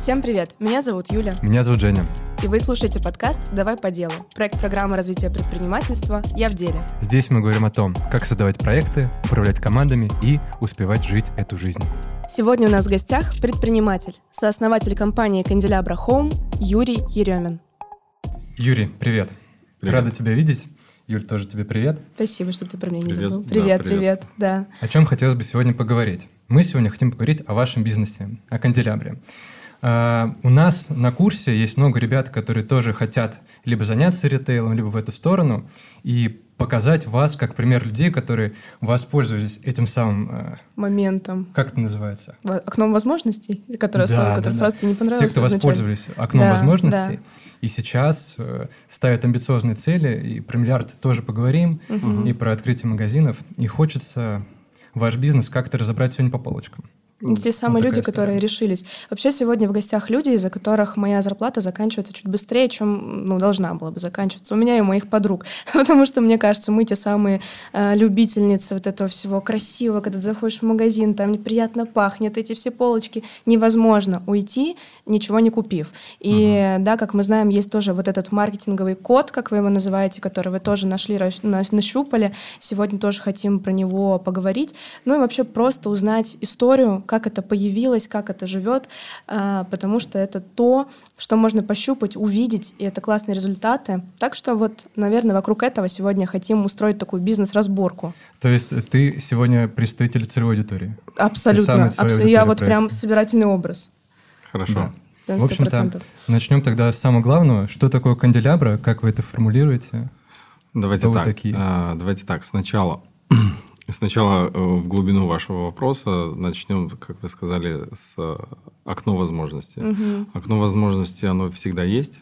Всем привет! Меня зовут Юля. Меня зовут Женя. И вы слушаете подкаст «Давай по делу» – проект программы развития предпринимательства «Я в деле». Здесь мы говорим о том, как создавать проекты, управлять командами и успевать жить эту жизнь. Сегодня у нас в гостях предприниматель, сооснователь компании «Канделябра Хоум» Юрий Еремин. Юрий, привет. привет. Рада тебя видеть. Юль, тоже тебе привет. Спасибо, что ты про меня не привет. забыл. Привет, да, привет, да. О чем хотелось бы сегодня поговорить? Мы сегодня хотим поговорить о вашем бизнесе, о канделябре. Uh, у нас на курсе есть много ребят, которые тоже хотят либо заняться ритейлом, либо в эту сторону, и показать вас как пример людей, которые воспользовались этим самым... Uh, Моментом. Как это называется? Окном возможностей, которое да, слово, которое да, просто да. не понравилось. Те, кто изначально. воспользовались окном да, возможностей, да. и сейчас uh, ставят амбициозные цели, и про миллиард тоже поговорим, угу. и про открытие магазинов, и хочется ваш бизнес как-то разобрать сегодня по полочкам. Те самые вот люди, которые решились. Вообще сегодня в гостях люди, из-за которых моя зарплата заканчивается чуть быстрее, чем ну, должна была бы заканчиваться. У меня и у моих подруг. Потому что, мне кажется, мы те самые э, любительницы вот этого всего красивого, когда ты заходишь в магазин, там неприятно пахнет, эти все полочки. Невозможно уйти, ничего не купив. И угу. да, как мы знаем, есть тоже вот этот маркетинговый код, как вы его называете, который вы тоже нашли, нащупали. Сегодня тоже хотим про него поговорить. Ну и вообще просто узнать историю, как это появилось, как это живет, а, потому что это то, что можно пощупать, увидеть, и это классные результаты. Так что вот, наверное, вокруг этого сегодня хотим устроить такую бизнес-разборку. То есть ты сегодня представитель целевой аудитории? Абсолютно. Абс... Я вот прям собирательный образ. Хорошо. Да. В общем-то, начнем тогда с самого главного. Что такое канделябра? Как вы это формулируете? Давайте Кто так. Такие? А, давайте так. Сначала Сначала э, в глубину вашего вопроса начнем, как вы сказали, с окно возможностей. Угу. Окно возможностей, оно всегда есть.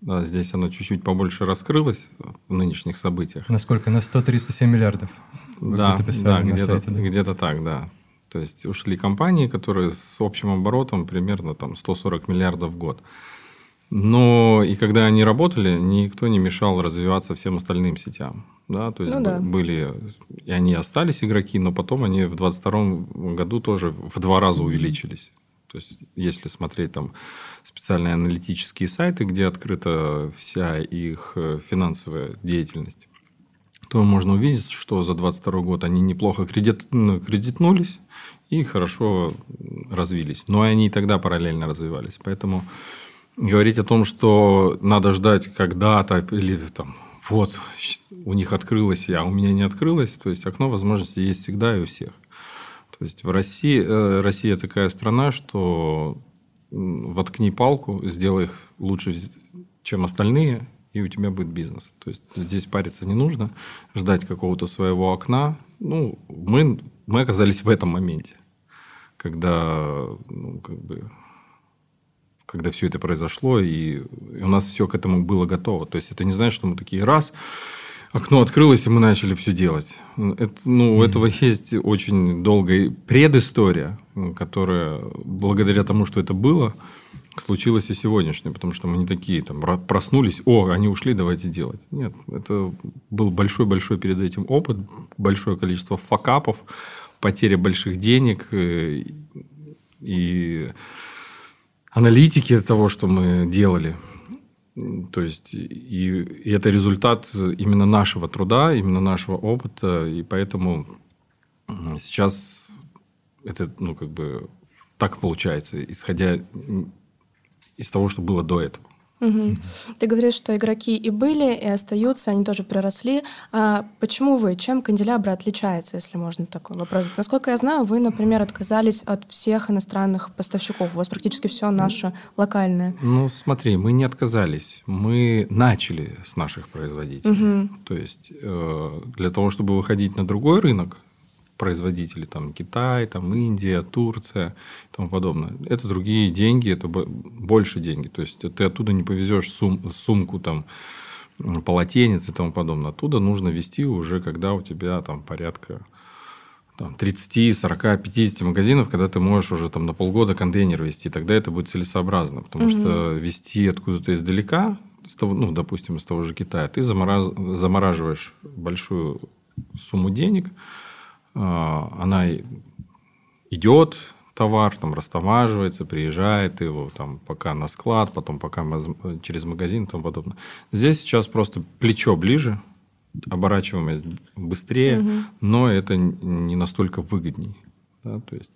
Да, здесь оно чуть-чуть побольше раскрылось в нынешних событиях. Насколько? На 137 миллиардов? Вы да, где-то, да, где-то, да? где-то так, да. То есть ушли компании, которые с общим оборотом примерно там 140 миллиардов в год. Но и когда они работали, никто не мешал развиваться всем остальным сетям. Да? То есть ну, да. были, и они остались игроки, но потом они в 2022 году тоже в два раза увеличились. То есть, если смотреть там специальные аналитические сайты, где открыта вся их э, финансовая деятельность, то можно увидеть, что за 2022 год они неплохо кредит, ну, кредитнулись и хорошо развились. Но они и тогда параллельно развивались. Поэтому говорить о том, что надо ждать когда-то или там вот у них открылось, а у меня не открылось, то есть окно возможностей есть всегда и у всех. То есть в России э, Россия такая страна, что воткни палку, сделай их лучше, чем остальные, и у тебя будет бизнес. То есть здесь париться не нужно, ждать какого-то своего окна. Ну, мы, мы оказались в этом моменте, когда ну, как бы когда все это произошло, и у нас все к этому было готово. То есть это не значит, что мы такие раз, окно открылось, и мы начали все делать. Это, ну, у этого есть очень долгая предыстория, которая, благодаря тому, что это было, случилось и сегодняшнее, потому что мы не такие, там, проснулись, о, они ушли, давайте делать. Нет, это был большой-большой перед этим опыт, большое количество факапов, потеря больших денег э, и аналитики того, что мы делали. То есть, и, и это результат именно нашего труда, именно нашего опыта, и поэтому сейчас это, ну, как бы так получается, исходя из того, что было до этого. Угу. Ты говоришь, что игроки и были, и остаются, они тоже проросли. А почему вы? Чем канделябра отличается, если можно такой вопрос? Насколько я знаю, вы, например, отказались от всех иностранных поставщиков. У вас практически все наше локальное. Ну, смотри, мы не отказались. Мы начали с наших производителей. Угу. То есть э, для того, чтобы выходить на другой рынок, производители, там Китай, там Индия, Турция и тому подобное. Это другие деньги, это больше деньги. То есть ты оттуда не повезешь сум, сумку там полотенец и тому подобное. Оттуда нужно вести уже, когда у тебя там порядка там, 30, 40, 50 магазинов, когда ты можешь уже там на полгода контейнер вести, тогда это будет целесообразно, потому угу. что вести откуда-то издалека, того, ну, допустим, из того же Китая, ты замораз... замораживаешь большую сумму денег, она идет, товар, там растамаживается, приезжает его там пока на склад, потом пока через магазин и тому подобное. Здесь сейчас просто плечо ближе, оборачиваемость быстрее, угу. но это не настолько выгодней. Да? То есть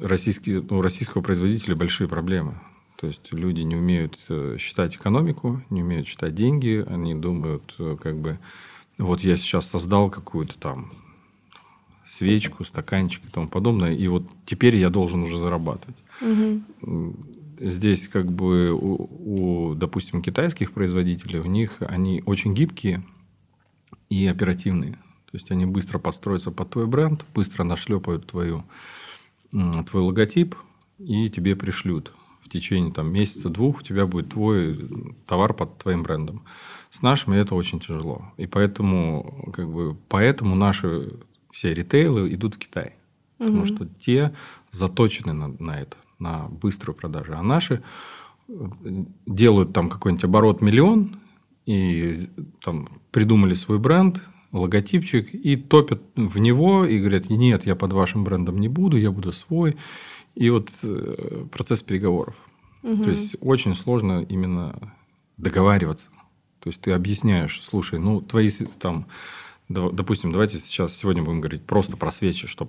российские, у российского производителя большие проблемы. То есть люди не умеют э, считать экономику, не умеют считать деньги, они думают, э, как бы, вот я сейчас создал какую-то там свечку, стаканчик и тому подобное, и вот теперь я должен уже зарабатывать. Угу. Здесь как бы у, у, допустим, китайских производителей, у них они очень гибкие и оперативные. То есть они быстро подстроятся под твой бренд, быстро нашлепают твою, твой логотип и тебе пришлют. В течение там, месяца-двух у тебя будет твой товар под твоим брендом. С нашими это очень тяжело. И поэтому, как бы, поэтому наши все ритейлы идут в Китай. Угу. Потому что те заточены на, на это, на быструю продажу. А наши э, делают там какой-нибудь оборот миллион и там придумали свой бренд, логотипчик и топят в него и говорят, нет, я под вашим брендом не буду, я буду свой. И вот э, процесс переговоров. Угу. То есть очень сложно именно договариваться. То есть ты объясняешь, слушай, ну твои там Допустим, давайте сейчас сегодня будем говорить просто про свечи, что,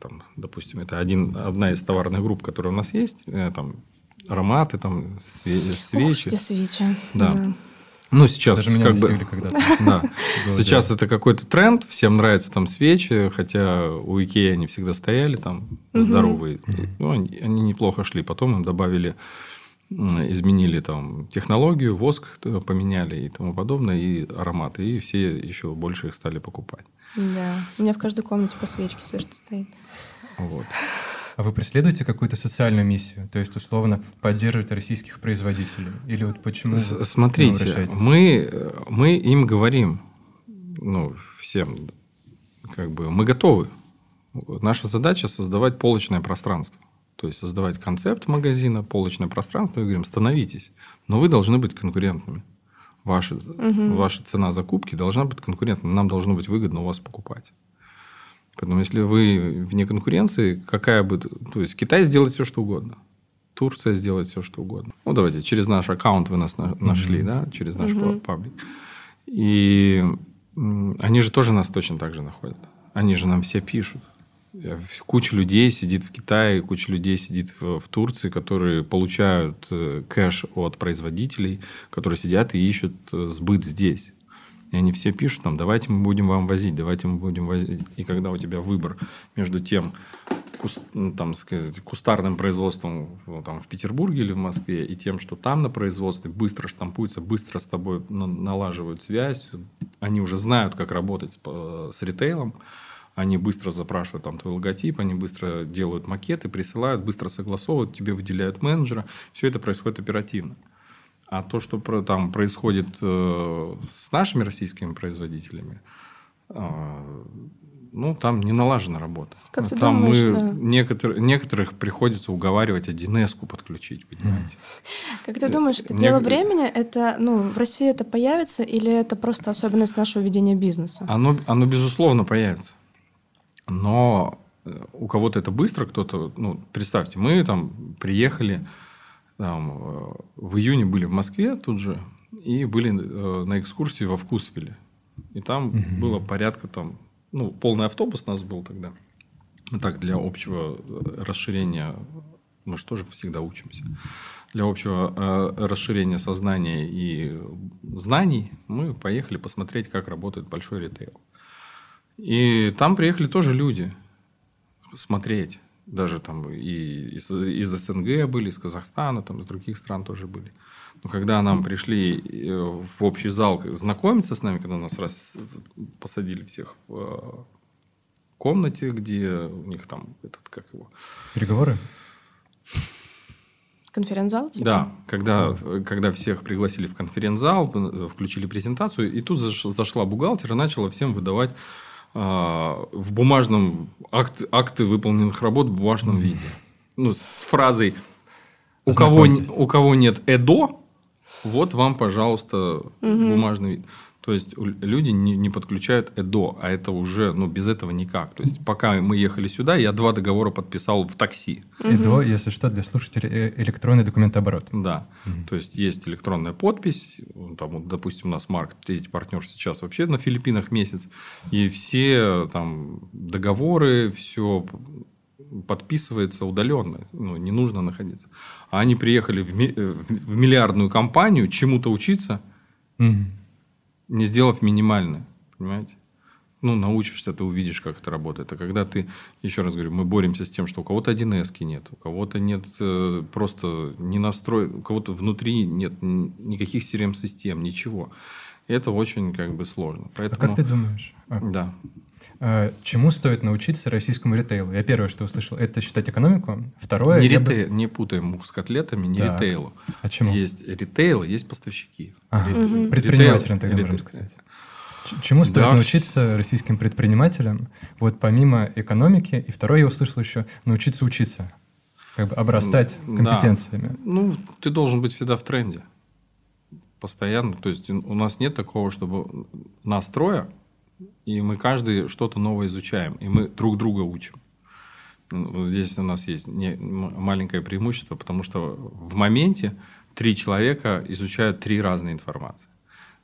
там, допустим, это один, одна из товарных групп, которая у нас есть, э, там ароматы, там свечи. Ух, свечи. Да. да. Ну, сейчас Даже как бы... Да. Сейчас это какой-то тренд, всем нравятся там свечи, хотя у Икеи они всегда стояли там здоровые. Ну, они, они неплохо шли. Потом им добавили изменили там технологию, воск поменяли и тому подобное, и ароматы, и все еще больше их стали покупать. Да, у меня в каждой комнате по свечке все, что стоит. Вот. А вы преследуете какую-то социальную миссию? То есть, условно, поддерживать российских производителей? Или вот почему Смотрите, мы, мы им говорим, ну, всем, как бы, мы готовы. Наша задача создавать полочное пространство. То есть создавать концепт магазина, полочное пространство, и говорим, становитесь. Но вы должны быть конкурентными. Ваша, угу. ваша цена закупки должна быть конкурентной. Нам должно быть выгодно у вас покупать. Поэтому, если вы вне конкуренции, какая бы... То есть, Китай сделает все, что угодно. Турция сделает все, что угодно. Ну, давайте, через наш аккаунт вы нас нашли, mm да, через наш mm паблик. И они же тоже нас точно так же находят. Они же нам все пишут. Куча людей сидит в Китае, куча людей сидит в, в Турции, которые получают э, кэш от производителей, которые сидят и ищут э, сбыт здесь. И они все пишут там, давайте мы будем вам возить, давайте мы будем возить. И когда у тебя выбор между тем, куст, ну, там, сказать, кустарным производством ну, там, в Петербурге или в Москве, и тем, что там на производстве быстро штампуются, быстро с тобой налаживают связь, они уже знают, как работать с, с ритейлом, они быстро запрашивают там твой логотип, они быстро делают макеты, присылают, быстро согласовывают, тебе выделяют менеджера. Все это происходит оперативно. А то, что там происходит э, с нашими российскими производителями, э, ну, там не налажена работа. Как ты там думаешь, мы да. некотор, некоторых приходится уговаривать 1С подключить, понимаете? Как ты думаешь, это дело времени? Это, ну, в России это появится или это просто особенность нашего ведения бизнеса? Оно, оно безусловно, появится. Но э, у кого-то это быстро, кто-то, ну, представьте, мы там приехали, там, э, в июне были в Москве тут же, и были э, на экскурсии во Вкусвилле. И там угу. было порядка там, ну, полный автобус у нас был тогда. Ну, так, для общего расширения, мы же тоже всегда учимся. Для общего расширения сознания и знаний мы поехали посмотреть, как работает большой ритейл. И там приехали тоже люди смотреть. Даже там и из, из СНГ были, из Казахстана, там из других стран тоже были. Но когда нам пришли э, в общий зал знакомиться с нами, когда нас раз посадили всех в э, комнате, где у них там этот, как его... Переговоры? Конференц-зал? Типа? Да, когда, когда всех пригласили в конференц-зал, э, включили презентацию, и тут зашла бухгалтер и начала всем выдавать в бумажном акт, акты выполненных работ в бумажном виде. Ну, с фразой у кого, у кого нет ЭДО, вот вам, пожалуйста, угу. бумажный вид. То есть люди не, не подключают ЭДО, а это уже, ну, без этого никак. То есть пока мы ехали сюда, я два договора подписал в такси. ЭДО, если что, для слушателей э, электронный документооборот. Да. Угу. То есть есть электронная подпись. Там, вот, допустим, у нас Марк, третий партнер сейчас вообще на Филиппинах месяц. И все там договоры, все подписывается удаленно, ну, не нужно находиться. А они приехали в, ми- э, в миллиардную компанию чему-то учиться, угу не сделав минимальное, понимаете? Ну, научишься, ты увидишь, как это работает. А когда ты, еще раз говорю, мы боремся с тем, что у кого-то 1С нет, у кого-то нет э, просто не настрой, у кого-то внутри нет никаких CRM-систем, ничего. Это очень как бы сложно. Поэтому... А как ты думаешь? А. Да. А, чему стоит научиться российскому ритейлу? Я первое, что услышал, это считать экономику. Второе... Не, ритейл, бы... не путаем мух с котлетами, не так. ритейлу. А чему? Есть ритейл, есть поставщики. Ага. Рит... Угу. Предпринимателям тогда ритейл. можем сказать. Чему стоит да. научиться российским предпринимателям? Вот помимо экономики. И второе, я услышал еще, научиться учиться. Как бы обрастать компетенциями. Да. Ну, ты должен быть всегда в тренде. Постоянно. То есть у нас нет такого, чтобы настроя и мы каждый что-то новое изучаем, и мы друг друга учим. Ну, здесь у нас есть не, маленькое преимущество, потому что в моменте три человека изучают три разные информации.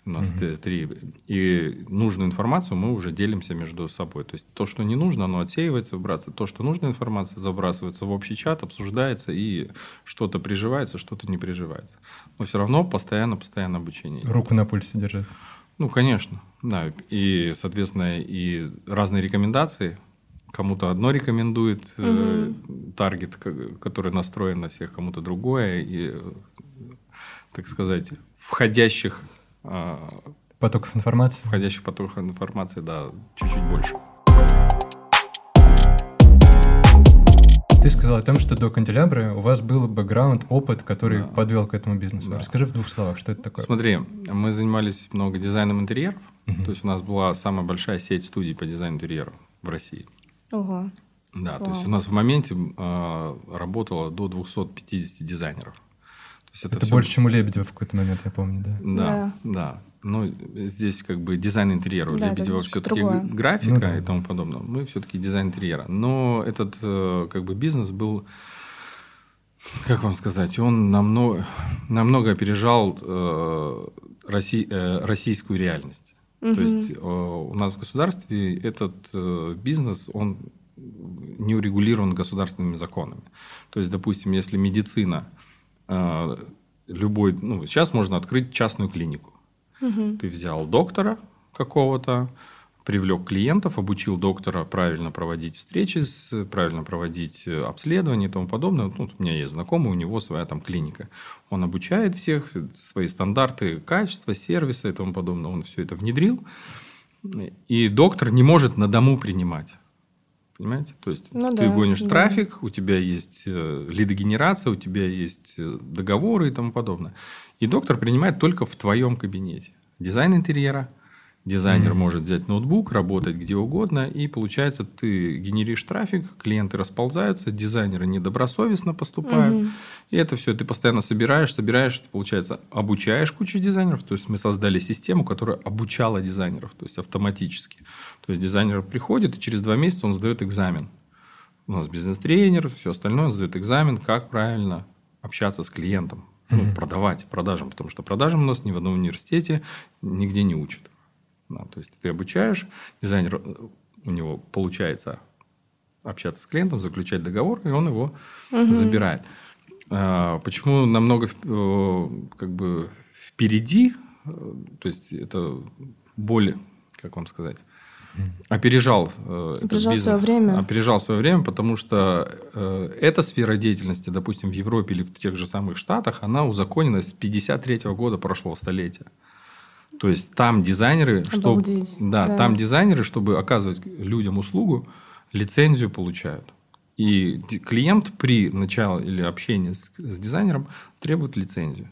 У нас mm-hmm. три. И нужную информацию мы уже делимся между собой. То есть то, что не нужно, оно отсеивается, выбрасывается. То, что нужная информация, забрасывается в общий чат, обсуждается, и что-то приживается, что-то не приживается. Но все равно постоянно-постоянно обучение. Руку на пульсе держать. Ну, конечно, да. И, соответственно, и разные рекомендации. Кому-то одно рекомендует угу. таргет, который настроен на всех, кому-то другое. И, так сказать, входящих... А, потоков информации? Входящих потоков информации, да, чуть-чуть больше. Ты сказал о том, что до канделябра у вас был бэкграунд, опыт, который да. подвел к этому бизнесу. Да. Расскажи в двух словах, что это такое. Смотри, мы занимались много дизайном интерьеров. Угу. То есть у нас была самая большая сеть студий по дизайну интерьеров в России. Ого. Да, Вау. то есть у нас в моменте э, работало до 250 дизайнеров. То есть это это все... больше, чем у Лебедева в какой-то момент, я помню, да? Да, да. да. Ну, здесь как бы дизайн интерьера. Да, Лебедева все-таки графика ну, да. и тому подобное. Мы все-таки дизайн интерьера. Но этот э, как бы бизнес был, как вам сказать, он намного, намного опережал э, Росси, э, российскую реальность. Угу. То есть э, у нас в государстве этот э, бизнес, он не урегулирован государственными законами. То есть, допустим, если медицина, э, любой, ну, сейчас можно открыть частную клинику. Угу. Ты взял доктора какого-то, привлек клиентов, обучил доктора правильно проводить встречи, правильно проводить э, обследование и тому подобное. Ну, у меня есть знакомый, у него своя там клиника. Он обучает всех, свои стандарты качества, сервиса и тому подобное. Он все это внедрил. И доктор не может на дому принимать. Понимаете? То есть ну, ты да, гонишь да. трафик, у тебя есть э, лидогенерация, у тебя есть э, договоры и тому подобное. И доктор принимает только в твоем кабинете. Дизайн интерьера. Дизайнер mm-hmm. может взять ноутбук, работать где угодно, и получается, ты генеришь трафик, клиенты расползаются, дизайнеры недобросовестно поступают. Mm-hmm. И это все ты постоянно собираешь, собираешь, получается, обучаешь кучу дизайнеров. То есть мы создали систему, которая обучала дизайнеров, то есть автоматически. То есть дизайнер приходит, и через два месяца он сдает экзамен. У нас бизнес-тренер, все остальное, он сдает экзамен, как правильно общаться с клиентом ну, угу. продавать продажам, потому что продажам у нас ни в одном университете нигде не учат. Да, то есть ты обучаешь, дизайнер у него получается общаться с клиентом, заключать договор, и он его угу. забирает. А, почему намного э, как бы впереди, э, то есть это более, как вам сказать, опережал, э, опережал бизнес, свое время. Опережал свое время, потому что э, эта сфера деятельности, допустим, в Европе или в тех же самых Штатах, она узаконена с 53 -го года прошлого столетия. То есть там дизайнеры, чтобы, да, да, там дизайнеры, чтобы оказывать людям услугу, лицензию получают. И клиент при начале или общении с, с дизайнером требует лицензию.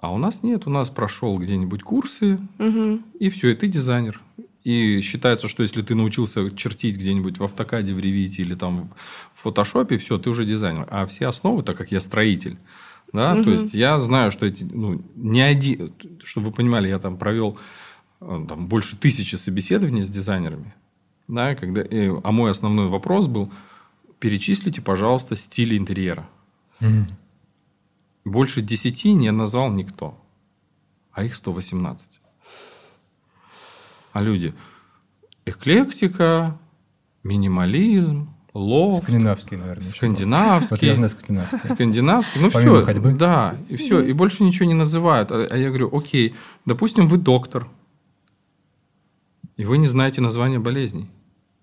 А у нас нет, у нас прошел где-нибудь курсы, угу. и все, и ты дизайнер. И считается, что если ты научился чертить где-нибудь в автокаде, в ревите или там в фотошопе, все, ты уже дизайнер. А все основы, так как я строитель, Да, угу. то есть я знаю, что эти, ну, не один, чтобы вы понимали, я там провел э, там, больше тысячи собеседований с дизайнерами, да, когда, и, а мой основной вопрос был, перечислите, пожалуйста, стили интерьера. Угу. Больше десяти не назвал никто, а их 118. А люди, эклектика, минимализм, лофт. Скандинавский, наверное. Скандинавский. Вот скандинавский. Скандинавский. Ну, Помимо все. Ходьбы. Да, и все. И больше ничего не называют. А, а я говорю, окей, допустим, вы доктор, и вы не знаете название болезней.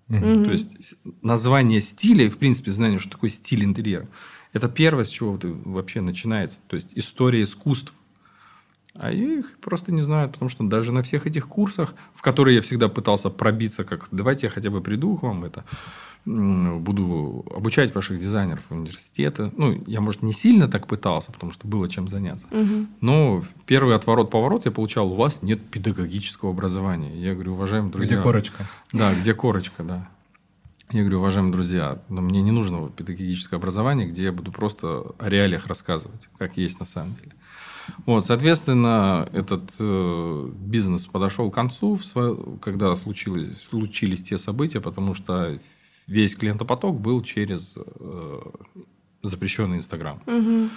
Угу. То есть название стиля и, в принципе, знание, что такое стиль интерьера, это первое, с чего ты вообще начинается. То есть история искусств. А их просто не знают, потому что даже на всех этих курсах, в которые я всегда пытался пробиться, как давайте я хотя бы приду к вам, это буду обучать ваших дизайнеров в университете. Ну, я, может, не сильно так пытался, потому что было чем заняться. Угу. Но первый отворот-поворот я получал, у вас нет педагогического образования. Я говорю, уважаемые друзья... Где корочка? Да, где корочка, да. Я говорю, уважаемые друзья, но мне не нужно педагогическое образование, где я буду просто о реалиях рассказывать, как есть на самом деле. Вот, соответственно, этот э, бизнес подошел к концу, в когда случилось, случились те события, потому что весь клиентопоток был через э, запрещенный Инстаграм. Угу.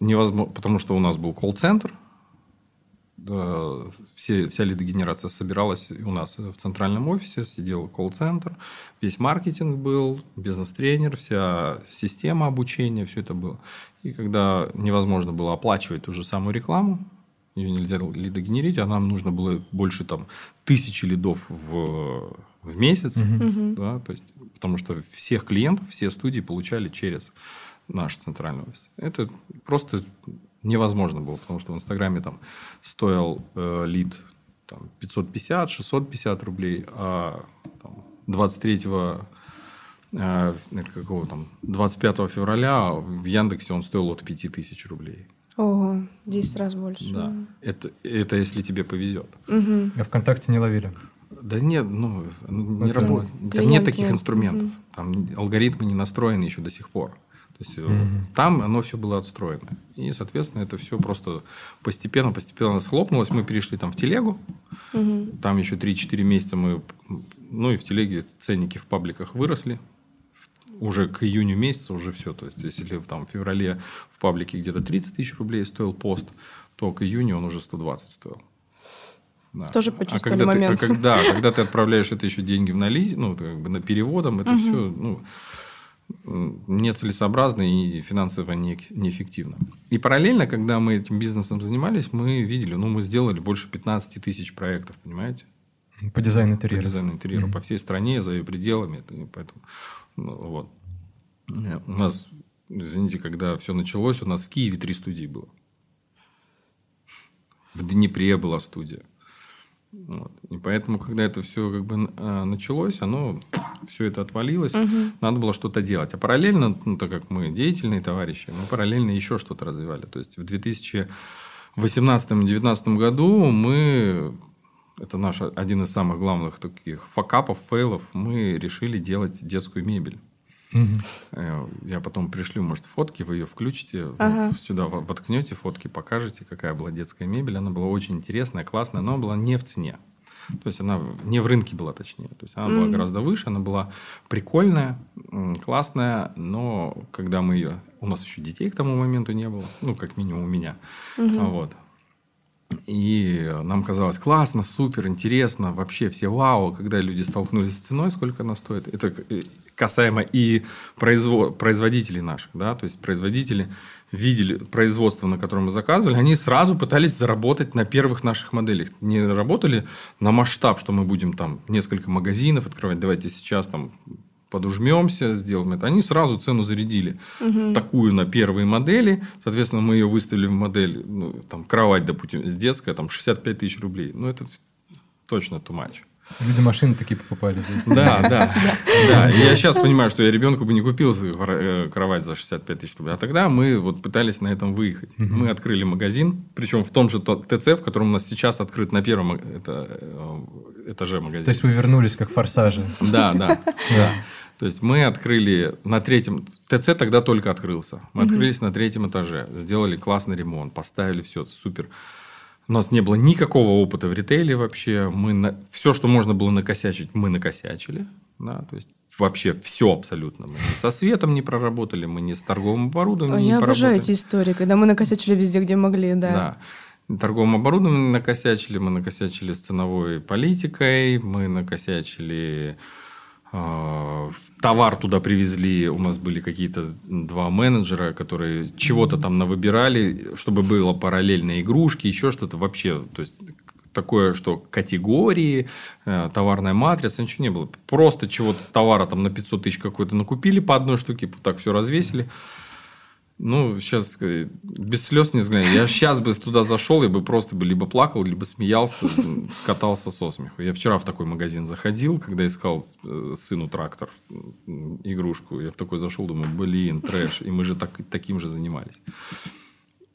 Невозможно, потому что у нас был колл-центр, все, вся лидогенерация собиралась у нас в центральном офисе, сидел колл-центр, весь маркетинг был, бизнес-тренер, вся система обучения, все это было. И когда невозможно было оплачивать ту же самую рекламу, ее нельзя лидогенерить, а нам нужно было больше там тысячи лидов в, в месяц, угу. да, то есть, потому что всех клиентов, все студии получали через наш центральный офис. Это просто невозможно было, потому что в Инстаграме там стоил э, лид там, 550-650 рублей, а там, 23 э, какого там 25 февраля в Яндексе он стоил от 5000 рублей. Ого, 10 раз больше. Да. Это, это если тебе повезет. Угу. А ВКонтакте не ловили? Да нет, ну, не работает. Там нет таких инструментов. Угу. Там алгоритмы не настроены еще до сих пор. То есть угу. там оно все было отстроено. И, соответственно, это все просто постепенно, постепенно схлопнулось. Мы перешли там в телегу. Угу. Там еще 3-4 месяца мы... Ну, и в телеге ценники в пабликах выросли. Уже к июню месяца уже все. То есть, если там в феврале в паблике где-то 30 тысяч рублей стоил пост, то к июню он уже 120 стоил. Да. Тоже почувствовали а когда момент. Ты, а когда, когда ты отправляешь это еще деньги в наличие, ну, как бы на переводом, это угу. все, ну, нецелесообразно и финансово не, неэффективно. И параллельно, когда мы этим бизнесом занимались, мы видели, ну, мы сделали больше 15 тысяч проектов, понимаете? По дизайну интерьера. По дизайну интерьера. Mm-hmm. По всей стране, за ее пределами. Поэтому, ну, вот. У нас, извините, когда все началось, у нас в Киеве три студии было. В Днепре была студия. Вот. И поэтому, когда это все как бы а, началось, оно все это отвалилось, угу. надо было что-то делать. А параллельно, ну, так как мы деятельные товарищи, мы параллельно еще что-то развивали. То есть в 2018-2019 году мы это наш один из самых главных таких факапов, фейлов, мы решили делать детскую мебель. Угу. Я потом пришлю, может, фотки, вы ее включите, ага. сюда воткнете фотки, покажете, какая была детская мебель. Она была очень интересная, классная, но она была не в цене. То есть она не в рынке была, точнее. То есть она mm была гораздо выше, она была прикольная, классная, но когда мы ее... У нас еще детей к тому моменту не было, ну, как минимум у меня. mm Вот. И нам казалось классно, супер, интересно, вообще все вау, когда люди столкнулись с ценой, сколько она стоит. Это э, касаемо и производ, производителей наших, да, то есть производители видели производство, на котором мы заказывали, они сразу пытались заработать на первых наших моделях. Не работали на масштаб, что мы будем там несколько магазинов открывать, давайте сейчас там подужмемся, сделаем это. Они сразу цену зарядили. Угу. Такую на первые модели. Соответственно, мы ее выставили в модель, ну, там, кровать, допустим, детская, там, 65 тысяч рублей. Ну, это точно too much. Люди машины такие покупали. Да, да. да. Я сейчас понимаю, что я ребенку бы не купил э, кровать за 65 тысяч рублей. А тогда мы вот пытались на этом выехать. Мы открыли магазин, причем в том же ТЦ, в котором у нас сейчас открыт на первом это, э, этаже магазин. То есть вы вернулись как форсажи. Да, да. То есть мы открыли на третьем... ТЦ тогда только открылся. Мы открылись на третьем этаже, сделали классный ремонт, поставили все, супер. У нас не было никакого опыта в ритейле вообще. Мы на... Все, что можно было накосячить, мы накосячили. Да, то есть вообще все абсолютно. Мы со светом не проработали, мы не с торговым оборудованием а не Я обожаю эти истории, когда мы накосячили везде, где могли, да. Да. Торговым оборудованием накосячили, мы накосячили с ценовой политикой, мы накосячили а, товар туда привезли, у нас были какие-то два менеджера, которые чего-то там навыбирали, чтобы было параллельно игрушки, еще что-то вообще, то есть такое, что категории, э, товарная матрица, ничего не было. Просто чего-то товара там на 500 тысяч какой-то накупили по одной штуке, так все развесили. Ну, сейчас без слез не взгляну. Я сейчас бы туда зашел, я бы просто бы либо плакал, либо смеялся, катался со смеху. Я вчера в такой магазин заходил, когда искал э, сыну трактор, игрушку. Я в такой зашел, думаю, блин, трэш. И мы же так, таким же занимались.